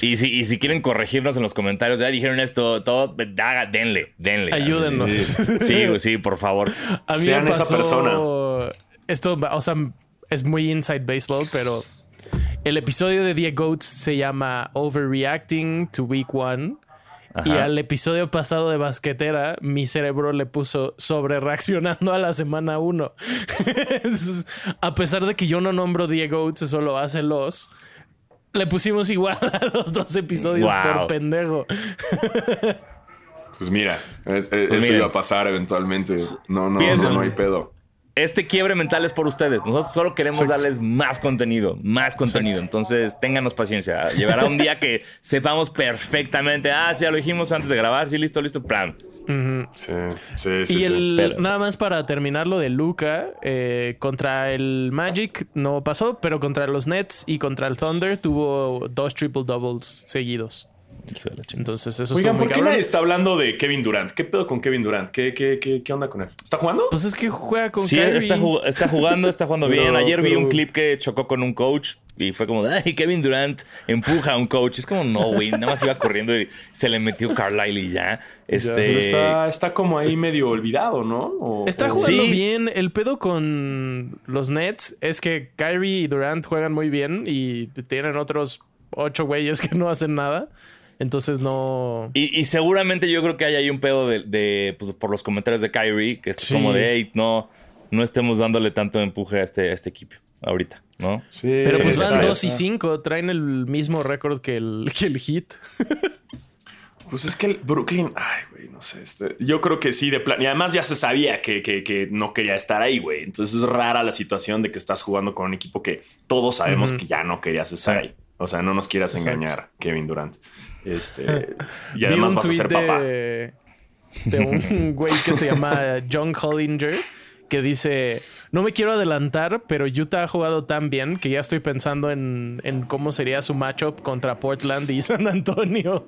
Y si, y si quieren corregirnos en los comentarios, ya dijeron esto, todo, haga, denle, denle. Ayúdennos. Sí, sí, sí, por favor. A mí Sean me esa pasó persona. Esto, o sea, es muy inside baseball, pero el episodio de The Goats se llama Overreacting to Week One. Y al episodio pasado de Basquetera, mi cerebro le puso sobre reaccionando a la semana 1. a pesar de que yo no nombro The Goats, eso lo hace los. Le pusimos igual a los dos episodios Wow. por pendejo. Pues mira, es- es- eso iba a pasar eventualmente. No, no, no, no hay pedo. Este quiebre mental es por ustedes. Nosotros solo queremos Exacto. darles más contenido, más contenido. Entonces, ténganos paciencia. Llegará un día que sepamos perfectamente, ah, sí, ya lo dijimos antes de grabar, sí, listo, listo, plan. Sí, sí, sí. y sí. el, pero- nada más para terminar lo de Luca, eh, contra el Magic no pasó, pero contra los Nets y contra el Thunder tuvo dos triple doubles seguidos. Hijo de la chingada. Entonces eso Oigan, ¿por qué nadie está hablando de Kevin Durant? ¿Qué pedo con Kevin Durant? ¿Qué, qué, qué, qué onda con él? ¿Está jugando? Pues es que juega con Sí, Kyrie. está, jug- está jugando, está jugando bien. No, Ayer vi pero- un clip que chocó con un coach y fue como, ay, Kevin Durant empuja a un coach. Es como, no, güey, nada más iba corriendo y se le metió Carlisle y ya. Este, Pero está, está como ahí medio olvidado, ¿no? O- Está jugando Sí. bien. El pedo con los Nets es que Kyrie y Durant juegan muy bien y tienen otros ocho güeyes que no hacen nada. Entonces no. Y, y seguramente yo creo que hay ahí un pedo de, de, pues, por los comentarios de Kyrie, que es Sí. como de, hey, no, no estemos dándole tanto empuje a este, a este equipo ahorita, ¿no? Sí, Pero pues van 2 y está- 5. Traen el mismo récord que el, que el Heat. Pues es que el Brooklyn, ay, güey, no sé. este, yo creo que sí, de plan. Y además ya se sabía que, que- que no quería estar ahí, güey. Entonces es rara la situación de que estás jugando con un equipo que todos sabemos que ya no querías estar Sí. ahí. O sea, no nos quieras Exacto. engañar, Kevin Durant. Este, y Vi además un vas a ser papá. de, de un güey que se llama John Hollinger que dice: No me quiero adelantar, pero Utah ha jugado tan bien que ya estoy pensando en, en cómo sería su matchup contra Portland y San Antonio.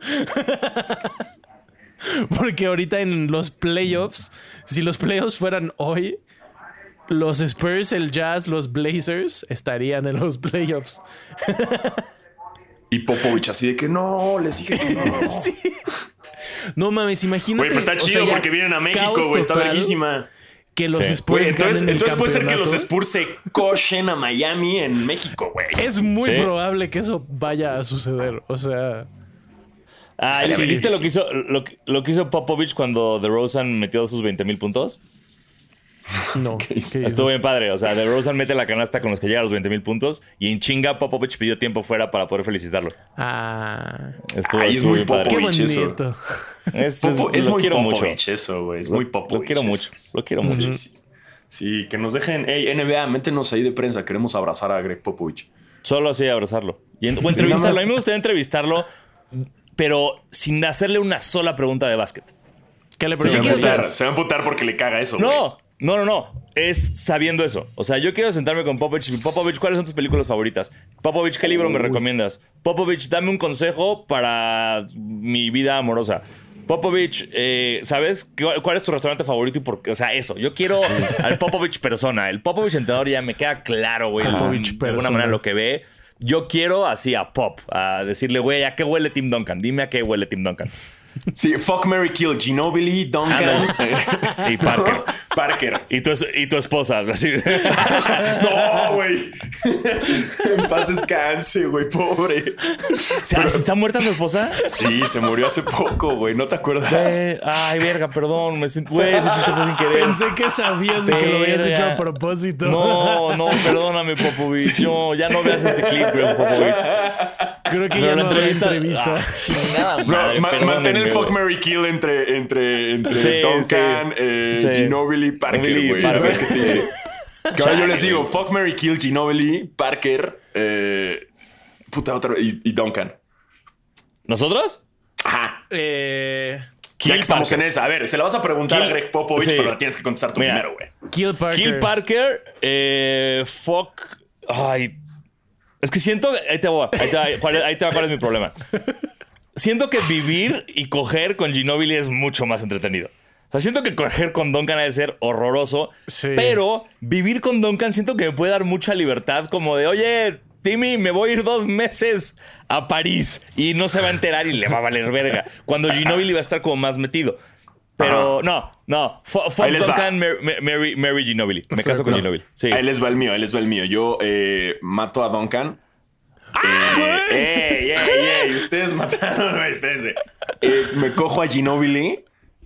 Porque ahorita en los playoffs, si los playoffs fueran hoy, los Spurs, el Jazz, los Blazers estarían en los playoffs. Y Popovich así de que no, les dije que no. Sí. No mames, imagínate. Güey, pues está o sea, chido porque vienen a México, caos güey. Está total verguísima. Que los Sí. Spurs entonces ganen el entonces puede ser que los. Spurs se cochen a Miami en México, güey. Es muy Sí. probable que eso vaya a suceder. O sea, Ah, Sí. ¿viste lo que hizo, lo, que- lo que hizo Popovich cuando DeRozan metió sus 20 mil puntos? no. Estuvo bien padre. O sea, DeRozan mete la canasta con los que llega a los 20 mil puntos y en chinga Popovich pidió tiempo fuera para poder felicitarlo. Ah, Estuvo, Ay, es estuvo muy bien padre. qué Popovich eso. bonito. Es, Popo- es- es lo muy quiero mucho. Popovich eso, güey. Es muy Popovich. Lo quiero mucho. Lo quiero mucho. Sí, sí. Sí, que nos dejen. Hey, NBA, métenos ahí de prensa. Queremos abrazar a Greg Popovich. Solo así abrazarlo. Y en- o entrevistarlo. A mí me gustaría entrevistarlo, pero sin hacerle una sola pregunta de básquet. ¿Qué le Sí, Se va, a quiero preguntas? se va a emputar porque le caga eso, güey. No, no, no, no. Es sabiendo eso. O sea, yo quiero sentarme con Popovich. Popovich, ¿cuáles son tus películas favoritas? Popovich, ¿qué libro me recomiendas? Popovich, dame un consejo para mi vida amorosa. Popovich, eh, ¿sabes ¿Qué- cuál es tu restaurante favorito y por qué? O sea, eso. Yo quiero al Popovich persona. El Popovich entrenador ya me queda claro, güey. Popovich de alguna manera lo que ve. Yo quiero así a Pop, a decirle, güey, ¿a qué huele Tim Duncan? Dime a qué huele Tim Duncan. Sí, fuck Mary Kill, Ginobili, Duncan, Y Parker. Parker. Y tu, es- y tu esposa, así. No, güey. en paz descanse, güey, pobre. O sea, ¿sí ¿Está muerta su esposa? Sí, se murió hace poco, güey. ¿No te acuerdas? Ay, verga, perdón. Me siento, güey, ese chiste fue sin querer. Pensé que sabías y que lo habías Verga. hecho a propósito. No, no, perdóname, Popovich. No, ya no veas este clip, güey, Popovich. Creo que Pero ya no habrá entrevista. entrevista. Ah, chingada No, madre, ma- perdónenme, mantén el fuck. Mary Kill entre, entre, entre Sí, Duncan, sí. eh, Sí. Ginobili, Parker, güey. Parker, A ver qué te sí. dice. Que ahora yo les digo, fuck Mary Kill, Ginobili, Parker, eh, puta otra vez, y, y Duncan. ¿Nosotros? Ajá. Eh, Ya que estamos Parker. en esa. A ver, se la vas a preguntar Kill- a Greg Popovich, Sí. pero la tienes que contestar tú Mira. primero, güey. Kill Parker. Kill Parker, eh, fuck. Ay. Es que siento. Ahí te voy. Ahí te, ahí te va cuál es mi problema. Siento que vivir y coger con Ginobili es mucho más entretenido. O sea, siento que coger con Duncan ha de ser horroroso. Sí. Pero vivir con Duncan siento que me puede dar mucha libertad, como de, oye, Timmy, me voy a ir dos meses a París y no se va a enterar y le va a valer verga. Cuando Ginobili va a estar como más metido. Pero no, no. Fu- Fuck Ahí les va. Duncan, Mar- Mar- Mary, Mary Ginobili. Me caso con no. Ginobili. Sí. Ahí les va el mío, ahí les va el mío. Yo eh, mato a Duncan. ¡Ah, Eh, ey, ey, ey, ustedes mataron. Espérense. Eh, me cojo a Ginobili.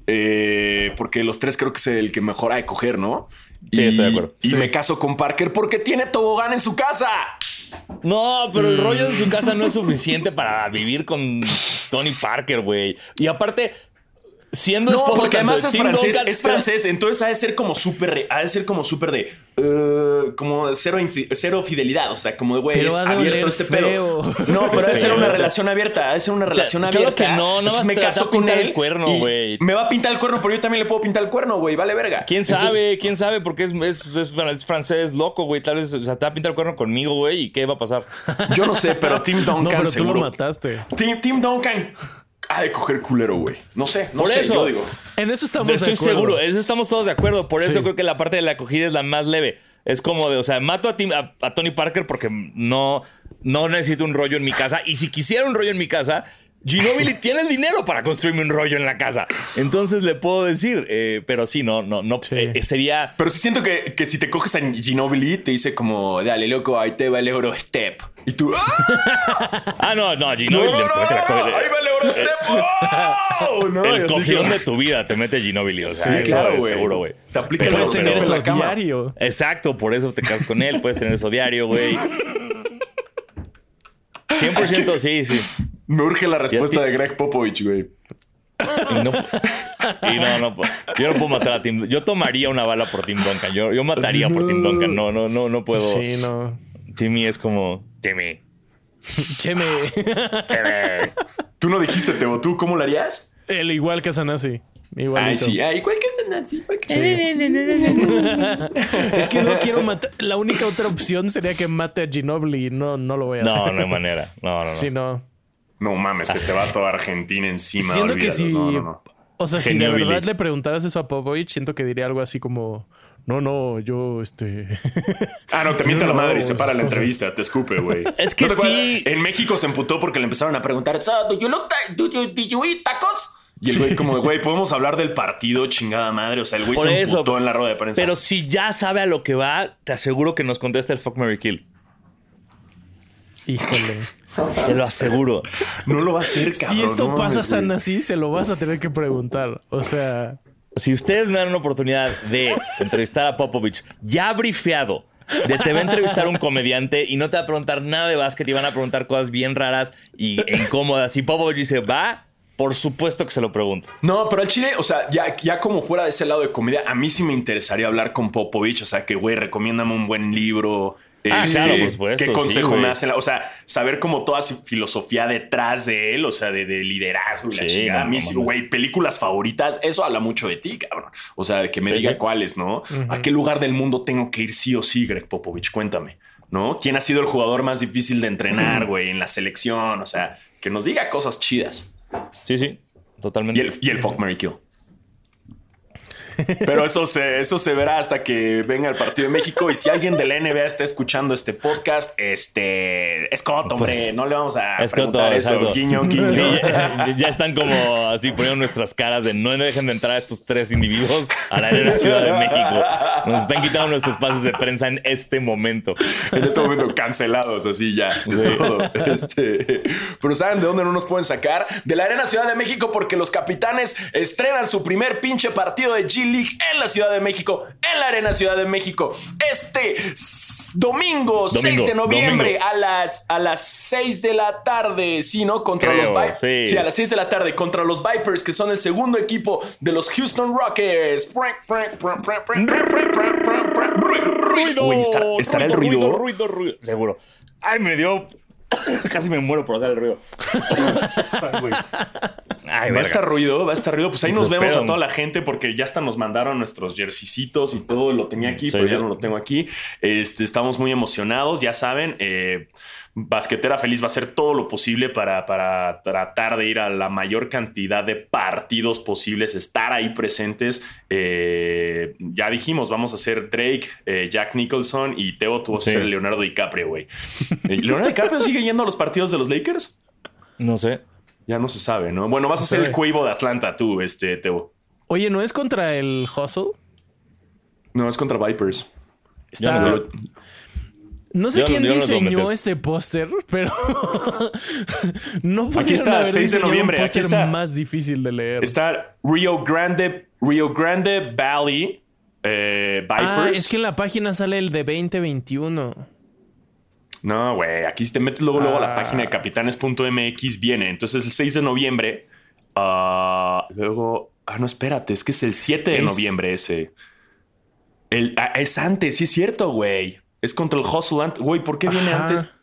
eh, porque los tres creo que es el que mejor hay que coger, ¿no? Sí, Y- estoy de acuerdo. Y Sí. me caso con Parker porque tiene tobogán en su casa. No, pero el rollo de su Mm. casa no es suficiente para vivir con Tony Parker, güey. Y aparte, siendo No, esposo porque además de es francés, Duncan- es francés, entonces ha de ser como súper, ha de ser como súper de, eh, como cero, cero fidelidad, o sea, como de, güey, es abierto este feo. pedo. No, pero ha de ser una relación abierta, ha de ser una relación claro abierta. que no, no vas- me te va a caso con pintar él el cuerno, güey. Me va a pintar el cuerno, pero yo también le puedo pintar el cuerno, güey, vale verga. ¿Quién sabe? ¿Quién sabe? Porque es, es, es fran- es francés loco, güey. Tal vez o sea, te va a pintar el cuerno conmigo, güey. ¿Y qué va a pasar? yo no sé, pero Tim Duncan No, pero tú seguro. lo mataste. Tim, Tim Duncan ha de coger culero, güey. No sé, no Por sé, eso. yo digo. En eso estamos Estoy de acuerdo. seguro. Eso estamos todos de acuerdo. Por eso Sí. creo que la parte de la acogida es la más leve. Es como de, o sea, mato a, Tim- a- a Tony Parker porque no, no necesito un rollo en mi casa. Y si quisiera un rollo en mi casa, Ginobili tiene el dinero para construirme un rollo en la casa. Entonces le puedo decir, eh, pero sí, no, no, no. Sí. eh, sería. Pero sí siento que, que si te coges a Ginobili, te dice como, dale, loco, ahí te va el Eurostep. Y tú, ¡ah! Ah, no, no, No, Ginobili no, te no, mete la no, ahí va el Eurostep. ¡Oh! El como- de tu vida te mete Ginobili. O sea, Sí, claro, güey. seguro, güey. Te aplica Pero el puedes tener eso diario. Exacto, por eso te casas con él. Puedes tener eso diario, güey. 100% sí, sí. Me urge la respuesta de Greg Popovich, güey. Y no, y no, no, puedo- yo no puedo matar a Tim. Yo tomaría una bala por Tim Duncan. Yo, yo mataría por Tim Duncan. No, no, no, no puedo. Sí, no. Timmy es como Timmy. Cheme. Chévere. Tú no dijiste, Tebo, ¿tú cómo lo harías? El igual que Sanasi. Igualito. Ay, sí, ay, igual que Sanasi, igual que Es que no quiero matar. La única otra opción sería que mate a Ginobili. y No, no lo voy a hacer. No, no hay manera. No, no, no. Sí, no. No mames, se te va toda Argentina encima. Siento que si. No, no, no. O sea, si de verdad le preguntaras eso a Popovich, siento que diría algo así como. No, no, yo, este. Ah, no, te mienta la madre y se para la cosas. entrevista, te escupe, güey. Es que sí. En México se emputó porque le empezaron a preguntar, "So, do you look ta- do you, do you eat tacos? Y el güey como, güey, podemos hablar del partido, chingada madre. O sea, el güey Por se eso. emputó en la rueda de prensa. Pero si ya sabe a lo que va, te aseguro que nos contesta el fuck Mary Kill. Híjole. Te lo aseguro. no lo va a hacer, cabrón. si esto no pasa mames, güey. Sanasi, se lo vas a tener que preguntar. O sea. Si ustedes me dan una oportunidad de entrevistar a Popovich, ya brifeado, de te va a entrevistar un comediante y no te va a preguntar nada de básquet y van a preguntar cosas bien raras y incómodas. Y Popovich dice, va, por supuesto que se lo pregunto. No, pero al Chile, o sea, ya, ya como fuera de ese lado de comedia, a mí sí me interesaría hablar con Popovich. O sea, que, güey, recomiéndame un buen libro. Ah, este, claro, por supuesto, ¿Qué consejo sí, me hacen? O sea, saber como toda su filosofía detrás de él, o sea, de, de liderazgo y la Sí, chingada. no, a mí, no, sí, no. güey, películas favoritas, eso habla mucho de ti, cabrón. O sea, de que me Sí, diga sí. cuáles, ¿no? ¿A qué lugar del mundo tengo que ir sí o sí, Greg Popovich? Cuéntame, ¿no? ¿Quién ha sido el jugador más difícil de entrenar, güey, en la selección? O sea, que nos diga cosas chidas. Sí, sí, totalmente. Y el, y el fuck, Mary Kill. Pero eso se, eso se verá hasta que venga el partido de México. Y si alguien de la NBA está escuchando este podcast, este es coto, hombre. Pues, no le vamos a es coto, preguntar eso. exacto. Guiño, guiño. Sí, ya, ya están como así poniendo nuestras caras de no dejen de entrar a estos tres individuos a la arena Ciudad de México. Nos están quitando nuestros pases de prensa en este momento. En este momento cancelados, así ya. todo. Este, pero ¿saben de dónde no nos pueden sacar? De la Arena Ciudad de México, porque los capitanes estrenan su primer pinche partido de G League en la Ciudad de México, en la Arena Ciudad de México, este s- domingo, 6 Domingo, de noviembre domingo. a las, a las 6 de la tarde, ¿sí, no? Contra Creo, los Vipers. sí. sí, a las 6 de la tarde contra los Vipers, que son el segundo equipo de los Houston Rockets. Ruido. Güey, ¿estará, estará el ruido? ruido, ruido, ruido. Seguro. Ay, me dio. Casi me muero por hacer el ruido. Ay, Va a estar ruido, va a estar ruido. Pues ahí nos vemos a toda la gente porque ya hasta nos mandaron nuestros jerseycitos y todo. Lo tenía aquí, Sí. pero ya no lo tengo aquí. Este, estamos muy emocionados, ya saben. eh, Basquetera Feliz va a hacer todo lo posible para, para tratar de ir a la mayor cantidad de partidos posibles, estar ahí presentes. Eh, ya dijimos, vamos a hacer Drake, eh, Jack Nicholson y Teo, tú vas Sí. a ser Leonardo DiCaprio, güey. Eh, ¿Leonardo DiCaprio sigue yendo a los partidos de los Lakers? No sé. Ya no se sabe, ¿no? Bueno, vas a Se ser el. Cuevo de Atlanta, tú, este, Teo. Oye, ¿no es contra el Hustle? No, es contra Vipers. Está... no No, sé. Yo quién yo diseñó este póster, pero no Aquí está, haber 6 de noviembre, Un aquí póster está. más difícil de leer. Está Rio Grande, Rio Grande Valley eh, Vipers. ah, es que en la página sale el de 2021. No, güey, aquí si te metes luego, luego a la Ah. página de capitanes.mx viene. Entonces el 6 de noviembre, ah, luego Ah, no, espérate, es que es el 7 de Es- noviembre ese. El, ah, es antes, sí es cierto, güey. Es contra el Hustle antes. Güey, ¿por qué viene Ajá. antes?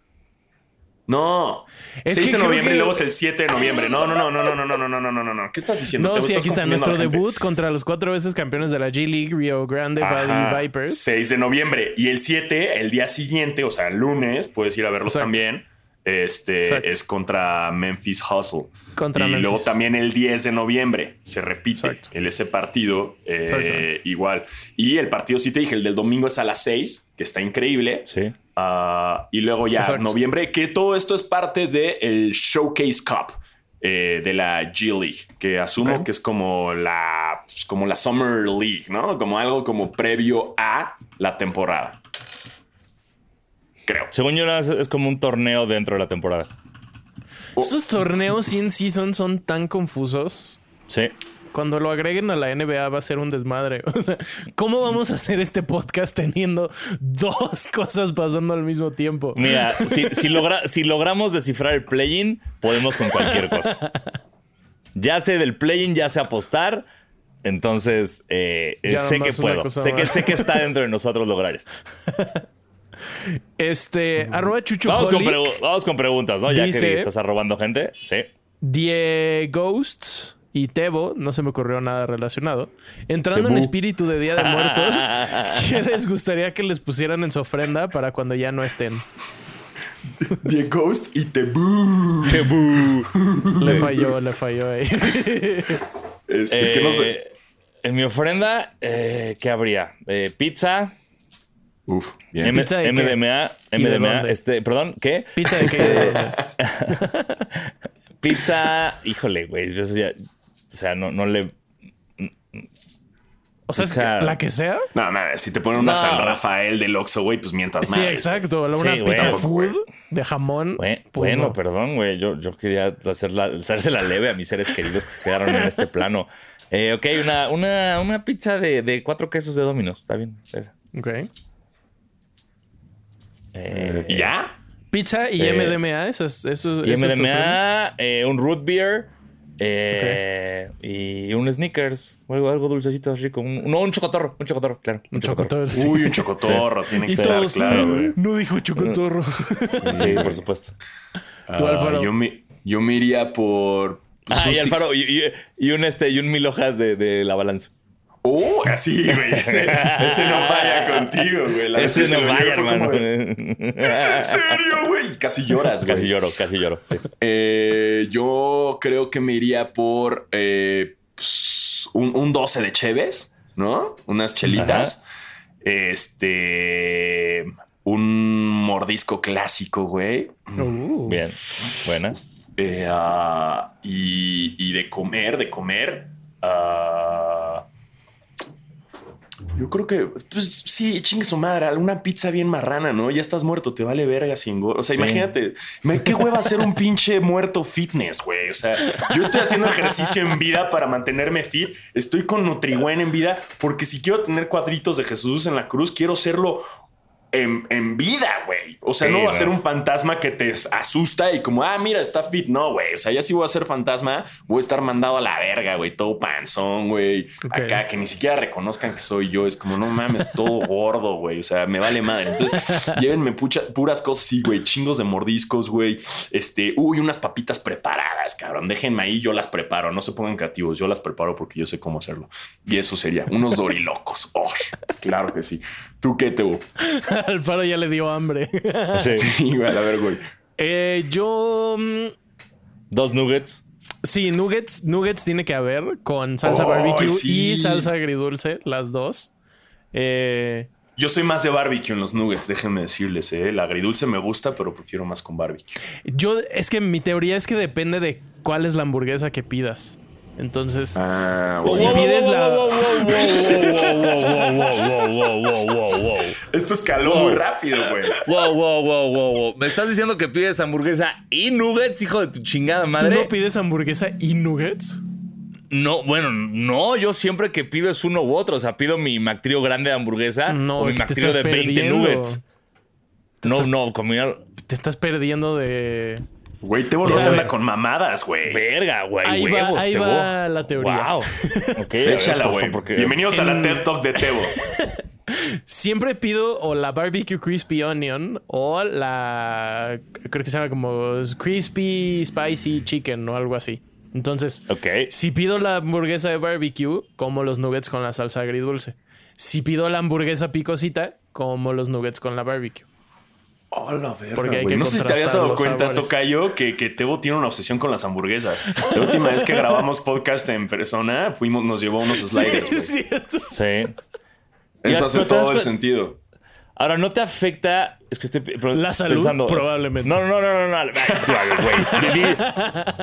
No. Es 6 que de noviembre que- y luego es el 7 de noviembre. No, no, no, no, no, no, no, no, no, no, no. ¿Qué estás diciendo? No, sí, aquí está nuestro debut contra los cuatro veces campeones de la G League, Rio Grande Ajá. Valley Vipers. 6 de noviembre. Y el 7, el día siguiente, o sea, el lunes, puedes ir a verlos Exacto. también. Este Exacto. es contra Memphis Hustle. Contra y luego también el 10 de noviembre se repite Exacto. el ese partido eh, igual. Y el partido, sí te dije, el del domingo es a las 6, que está increíble. Sí. Ah, y luego ya Exacto. noviembre, que todo esto es parte del Showcase Cup eh, de la G League, que asumo que es como la, pues, como la Summer League, ¿no? Como algo como previo a la temporada. Creo. Según yo, es, es como un torneo dentro de la temporada. Esos torneos in season son tan confusos. Sí. Cuando lo agreguen a la NBA va a ser un desmadre. O sea, ¿cómo vamos a hacer este podcast teniendo dos cosas pasando al mismo tiempo? Mira, si, si, logra- si logramos descifrar el play-in, podemos con cualquier cosa. Ya sé del play-in, ya sé apostar. Entonces, eh, eh, sé que puedo. Sé que, sé que está dentro de nosotros lograr esto. Este, arroba Chucho Vamos con, Holic, pregu- vamos con preguntas, ¿no? Ya Dice- que estás arrobando gente. Sí. Die Ghosts y Tebo, no se me ocurrió nada relacionado. Entrando en Tebú. espíritu de Día de Muertos, ¿qué les gustaría que les pusieran en su ofrenda para cuando ya no estén? The Ghost y Tebu. Le falló, le falló ahí. Este, que no sé. Eh, En mi ofrenda, eh, ¿qué habría? Eh, pizza, Uf, bien. M- ¿Pizza de qué? MDMA, ¿Y de MDMA, este, perdón, ¿qué? Pizza de qué? Pizza, híjole, güey, eso ya, o sea, no, no le, O sea, es Pizza- que- la que sea. No, nada, si te ponen una No. San Rafael del Oxxo, güey, pues mientras Sí, madres, exacto. Una Sí, pizza food de jamón. Bueno, pues bueno, no. perdón, güey. Yo, yo quería hacer la, hacerse la leve a mis seres queridos que se quedaron en este plano. Eh, ok, una, una, una pizza de, de cuatro quesos de Domino's. Está bien. esa. Ok. Eh, ¿Y ya? Pizza y Eh, MDMA, eso es, eso, y eso es tu ofrenda? MDMA, eh, un root beer eh, y un sneakers. O algo, algo dulcecito rico. Un, no, un chocotorro. Un chocotorro, claro. Un chocotorro. sí. Uy, un chocotorro, tiene que estar, claro, güey. no dijo chocotorro. Sí, por supuesto. Tú, Ah, Alfaro. yo, me, yo me iría por. pues, Ah, un y Alfaro, y, y- y un este, y un mil hojas de, de la balanza. Oh, así, güey. Ese, ese no falla contigo, güey. La Ese no vaya, como hermano. de, ¿Es en serio, güey? Casi lloras, güey. Casi lloro, casi lloro. sí. Eh, yo creo que me iría por eh, pues, un, un 12 de Cheves, ¿no? Unas chelitas. Este. Un mordisco clásico, güey. Uh. Bien, buena. Eh, ah, y, y de comer, de comer. ah, yo creo que, pues sí, chingue su madre, una pizza bien marrana, ¿no? Ya estás muerto, te vale verga sin O sea, Sí. imagínate, me- qué hueva ser un pinche muerto fitness, güey. O sea, yo estoy haciendo ejercicio en vida para mantenerme fit. Estoy con Nutribuen en vida porque si quiero tener cuadritos de Jesús en la cruz, quiero serlo en, en vida, güey. O sea, Sí, no va a ser un fantasma que te asusta y como, ah, mira, está fit. No, güey. O sea, ya si voy a ser fantasma, voy a estar mandado a la verga, güey. Todo panzón, güey. Acá, que ni siquiera reconozcan que soy yo. Es como, no mames, todo gordo, güey. O sea, me vale madre. Entonces, llévenme pucha- puras cosas así, güey. Chingos de mordiscos, güey. Este, uy, unas papitas preparadas, cabrón. Déjenme ahí, yo las preparo. No se pongan creativos. Yo las preparo porque yo sé cómo hacerlo. Y eso sería unos dorilocos. Oh, claro que sí. ¿Tú qué te Alfaro ya le dio hambre. Sí. Güey, a ver, güey. Eh, yo. mm, Dos nuggets. Sí, nuggets, nuggets tiene que haber con salsa barbecue sí. y salsa agridulce, las dos. Eh, Yo soy más de barbecue en los nuggets, déjenme decirles, ¿eh? El agridulce me gusta, pero prefiero más con barbecue. yo, es que mi teoría es que depende de cuál es la hamburguesa que pidas. Entonces, Ah, Si pides la- Esto escaló Wow. muy rápido, güey. Wow, wow, wow, wow, wow. ¿Me estás diciendo que pides hamburguesa y nuggets, hijo de tu chingada ¿tú madre? no pides hamburguesa y nuggets? No, bueno, no, yo siempre que pido es uno u otro. O sea, pido mi McTrio grande de hamburguesa No, o mi te McTrio de estás 20 perdiendo. nuggets. No, estás- no, combinar. Te estás perdiendo de. Güey, Tebo sea, se anda con mamadas, güey. Verga, güey. Ahí va- huevos, ahí Tebo. va la teoría. Wow. Ok, Échala, güey. porque- Bienvenidos a la TED Talk de Tebo. Siempre pido o la barbecue crispy onion o la creo que se llama como crispy spicy chicken o algo así. Entonces, Ok. si pido la hamburguesa de barbecue, como los nuggets con la salsa agridulce. Si pido la hamburguesa picosita, como los nuggets con la barbecue. Hola, verga, Porque hay güey. que No sé si te habías dado cuenta, sabores. Tocayo, que, que Tebo tiene una obsesión con las hamburguesas. La última vez que grabamos podcast en persona, fuimos, nos llevó unos sliders. güey. Es cierto. Sí. Eso Ya, hace todo el sentido. Ahora, ¿no te afecta? Es que estoy La salud, pensando. probablemente. No, no, no, no, no. Güey. Di-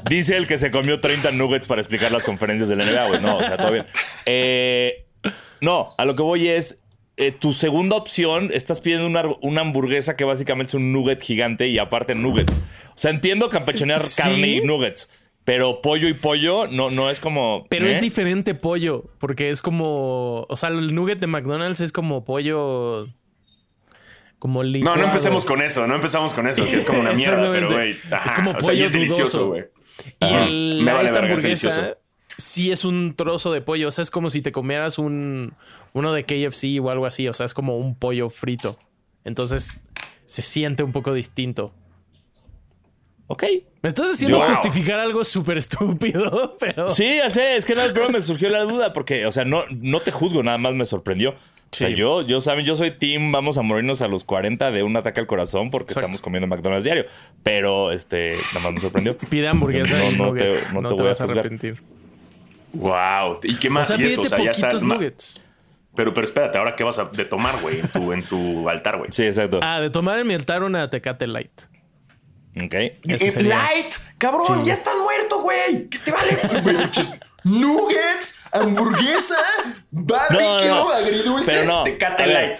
Dice el que se comió 30 nuggets para explicar las conferencias de la NBA, güey. No, o sea, todo bien. Eh, no, a lo que voy es. Eh, tu segunda opción, estás pidiendo una, una hamburguesa que básicamente es un nugget gigante y aparte nuggets. O sea, entiendo campechonear Sí. carne y nuggets, pero pollo y pollo no, no es como. Pero ¿eh? es diferente pollo, porque es como, o sea, el nugget de McDonald's es como pollo como No, licuado. no empecemos con eso, no empezamos con eso, que es como una mierda, pero güey. Es como o sea, y pollo es delicioso, güey. Y el- Me vale esta verga, es hamburguesa delicioso. sí es un trozo de pollo, o sea, es como si te comieras un uno de KFC o algo así, o sea, es como un pollo frito. Entonces se siente un poco distinto. Ok. Me estás haciendo Wow. justificar algo súper estúpido, pero Sí, ya sé, es que no, pero me surgió la duda porque, o sea, no, no te juzgo, nada más me sorprendió. O sea, yo, yo saben, yo soy team, vamos a morirnos a los 40 de un ataque al corazón porque Exacto. estamos comiendo McDonald's diario. Pero, este, nada más me sorprendió. pide hamburguesa No, y no te- nuggets. no No, te te, voy vas a arrepentir. Wow. ¿Y qué O más? sea, y eso, o sea, ya está. nuggets. Pero, pero espérate, ahora qué vas a de tomar, güey, en tu, en tu altar, güey. Sí, exacto. Ah, de tomar en mi altar una Tecate Light. Ok. Eh. Light, cabrón, ya estás muerto, güey. ¿Qué te vale? Güey, Nuggets, hamburguesa, barbecue, No, no, no. agridulce, Pero no, Tecate. Light.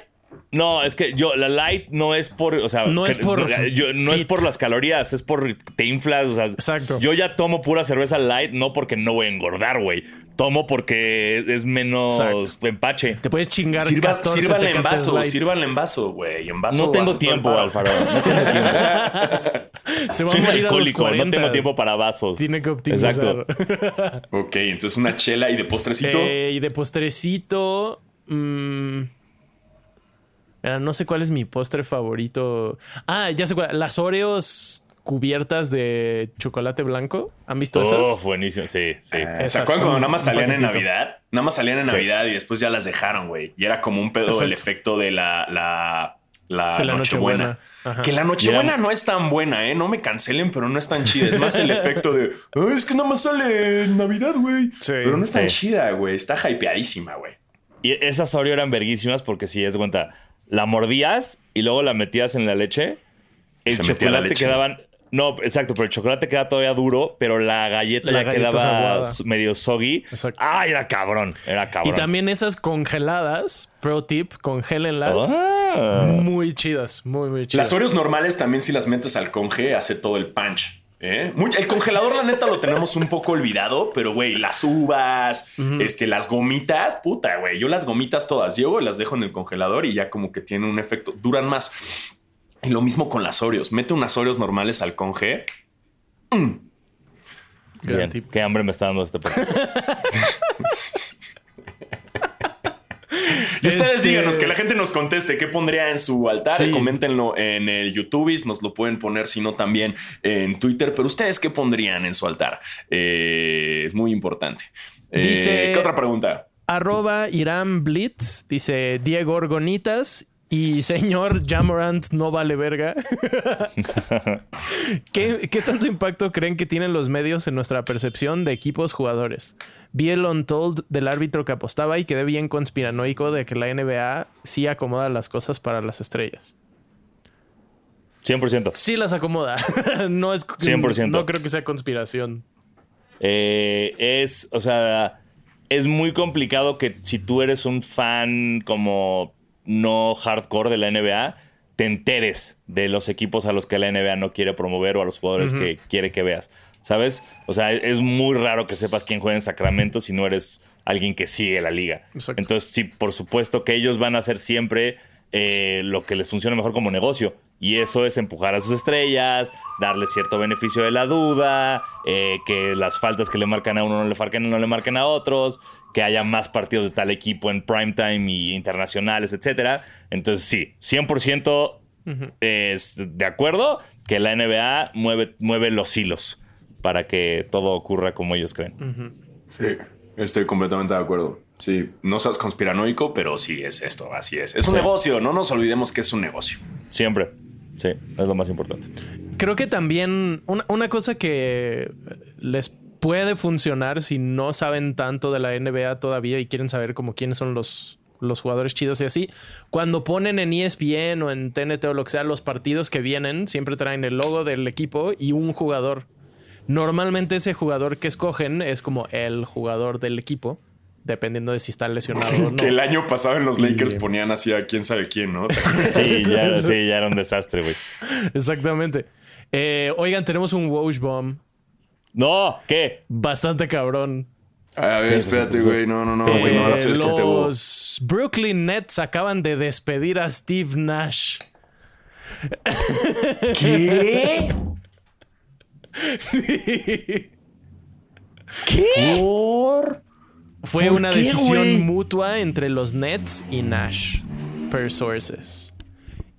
No, es que yo, la light no es por, o sea, No es por yo- no es por las calorías, es por te inflas, o sea, Exacto. yo ya tomo pura cerveza light, no porque no voy a engordar, güey. Tomo porque es menos Exacto. empache. Te puedes chingar Sirva, 14 sírvanle en vaso, Light. sírvanle en vaso, güey. En vaso No tengo tiempo. Alfaro. No tengo tiempo. Se va Soy a morir a los alcohólico, 40. no tengo tiempo para vasos. Tiene que optimizar. Exacto. Ok, entonces una chela y de postrecito. Eh, y de postrecito. mm, mira, no sé cuál es mi postre favorito. Ah, ya sé cuál. Las Oreos cubiertas de chocolate blanco. ¿Han visto Oh, esas? buenísimo, sí, sí. Ah, ¿Se acuerdan cuando nada más salían en. Navidad? Nada más salían en Navidad y después ya las dejaron, güey. Y era como un pedo el efecto de la, la, la, De la Nochebuena. Que la Nochebuena no es tan buena, ¿eh? No me cancelen, pero no es tan chida. Es más el efecto de, "Ay, es que nada más sale en Navidad, güey. Sí. pero no es tan Sí. chida, güey. Está hypeadísima, güey. Y esas Oreo eran verguísimas porque si es de cuenta, la mordías y luego la metías en la leche, el Se metía la chocolate leche. quedaban. No, exacto, pero el chocolate queda todavía duro, pero la galleta La ya quedaba medio soggy. Exacto. Ah, era cabrón, era Y cabrón. también esas congeladas, pro tip, congélenlas. Ah. Muy chidas, muy, muy chidas. Las Oreos normales también si las metes al conge hace todo el punch. ¿Eh? Muy- el congelador, la neta, lo tenemos un poco olvidado, pero güey, las uvas, este, las gomitas, puta, güey. Yo las gomitas todas llevo y las dejo en el congelador y ya como que tienen un efecto, duran más. Y lo mismo con las Oreos. Mete unas Oreos normales al conge. Bien, tip. qué hambre me está dando este ustedes Este- díganos, que la gente nos conteste qué pondría en su altar. Sí. Coméntenlo en el YouTube, nos lo pueden poner, si no también en Twitter. Pero ustedes qué pondrían en su altar. Eh, es muy importante. Eh, Dice- ¿Qué otra pregunta? Arroba Irán Blitz dice Diego Orgonitas y señor Jamorant no vale verga. ¿Qué, qué tanto impacto creen que tienen los medios en nuestra percepción de equipos jugadores? Vi el untold del árbitro que apostaba y quedé bien conspiranoico de que la NBA sí acomoda las cosas para las estrellas. 100%. Sí las acomoda. no es 100%. No creo que sea conspiración. Eh, es, o sea, es muy complicado que si tú eres un fan como no hardcore de la NBA, te enteres de los equipos a los que la NBA no quiere promover o a los jugadores que quiere que veas. ¿Sabes? O sea, es muy raro que sepas quién juega en Sacramento si no eres alguien que sigue la liga. Exacto. Entonces, sí, por supuesto que ellos van a hacer siempre eh, lo que les funcione mejor como negocio. Y eso es empujar a sus estrellas, darle cierto beneficio de la duda, eh, que las faltas que le marcan a uno no le, marquen, no le marquen a otros, que haya más partidos de tal equipo en primetime y internacionales, etc. Entonces sí, 100% es de acuerdo que la NBA mueve, mueve los hilos para que todo ocurra como ellos creen. Sí, estoy completamente de acuerdo. Sí, no seas conspiranoico, pero sí es esto, así es. Es un negocio, no nos olvidemos que es un negocio. Siempre. Sí, es lo más importante. Creo que también una, cosa que les puede funcionar si no saben tanto de la NBA todavía y quieren saber como quiénes son los, los jugadores chidos y así. Cuando ponen en ESPN o en TNT o lo que sea los partidos que vienen, siempre traen el logo del equipo y un jugador. Normalmente ese jugador que escogen es como el jugador del equipo dependiendo de si está lesionado o no. que el año pasado en los Lakers ponían así a quién sabe quién, ¿no? sí, ya, sí, ya era un desastre, güey. Exactamente. Eh, oigan, tenemos un Woj Bomb. No, ¿qué? Bastante cabrón. A ver, espérate, güey. No, no, no. Eh, los Brooklyn Nets acaban de despedir a Steve Nash. ¿Qué? sí. ¿Qué? ¿Por? Fue una decisión mutua entre los Nets y Nash, per sources.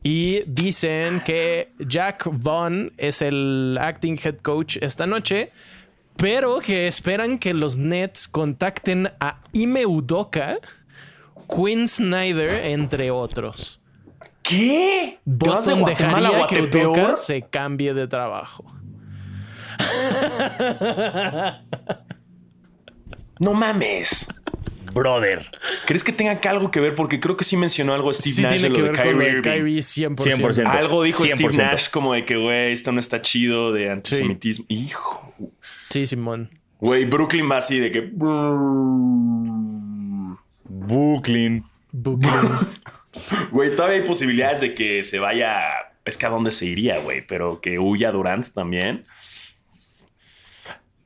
Y dicen que Jack Vaughn es el acting head coach esta noche, pero que esperan que los Nets contacten a Ime Udoka, Quinn Snyder, entre otros. ¿Qué? Boston dejaría que Udoka se cambie de trabajo. No mames. Brother. ¿Crees que tenga algo que ver? Porque creo que sí mencionó algo Steve sí, Nash tiene que lo ver de Kyrie, con Kyrie 100%. Algo dijo Steve Nash como de que, güey, esto no está chido de antisemitismo. Hijo. Sí, Simón. Güey, Brooklyn va así de que... Brooklyn. Brooklyn. Güey, todavía hay posibilidades de que se vaya... Es que a dónde se iría, güey. Pero que huya Durant también.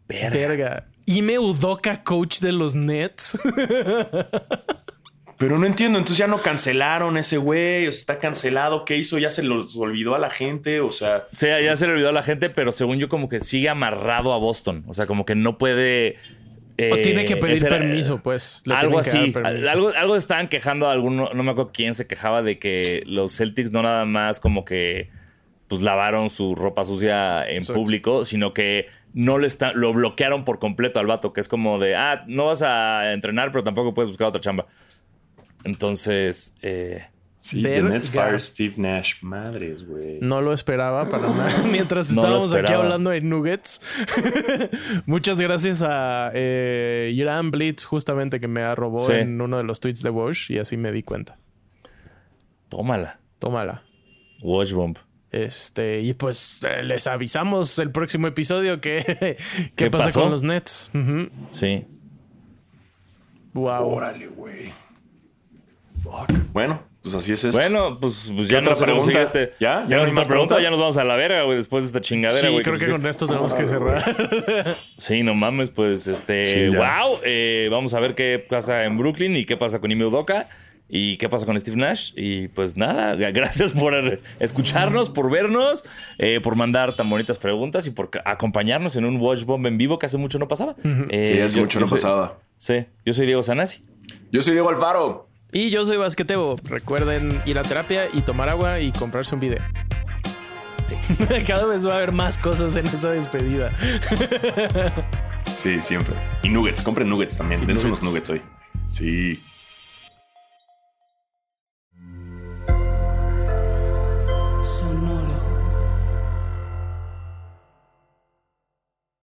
Verga. Verga. Ime Udoka, coach de los Nets. Pero no entiendo, entonces ya no cancelaron ese güey, o sea, está cancelado, ¿qué hizo? Ya se los olvidó a la gente, o sea. Sí, ya se le olvidó a la gente, pero según yo como que sigue amarrado a Boston, o sea, como que no puede... o tiene que pedir permiso, pues. algo así. Algo, algo estaban quejando a alguno, no me acuerdo quién se quejaba de que los Celtics no nada más como que pues lavaron su ropa sucia en público, sino que no le está, lo bloquearon por completo al vato, que es como de, ah, no vas a entrenar, pero tampoco puedes buscar otra chamba. Entonces, eh, Sí, The Nets fire Steve Nash. Madres, güey. No lo esperaba para nada. Mientras estábamos aquí hablando de Nuggets. Muchas gracias a eh, Irán Blitz, justamente que me arrobó en uno de los tweets de Wash y así me di cuenta. Tómala. Tómala. Wash Bomb. Este, y pues eh, les avisamos el próximo episodio que qué pasa con los Nets. Sí. Wow. Órale, güey. Fuck. Bueno, pues así es esto. Bueno, pues, pues ya otra pregunta. Este, ¿Ya? ¿Ya, nos pregunta? Ya nos vamos a la verga, güey, después de esta chingadera, güey. Sí, creo que con esto tenemos que cerrar. sí, no mames, pues este. wow. Eh, vamos a ver qué pasa en Brooklyn y qué pasa con Ime Udoka. ¿Y qué pasa con Steve Nash? Y pues nada, gracias por escucharnos, por vernos, eh, por mandar tan bonitas preguntas y por acompañarnos en un Watch Bomb en vivo que hace mucho no pasaba. sí, hace mucho no pasaba. Sí, yo soy Diego Sanasi. Yo soy Diego Alfaro. Y yo soy Basquetebo. Recuerden ir a terapia y tomar agua y comprarse un video. Cada vez va a haber más cosas en esa despedida. sí, siempre. Y nuggets, compren nuggets también. Dense unos nuggets hoy. Sí.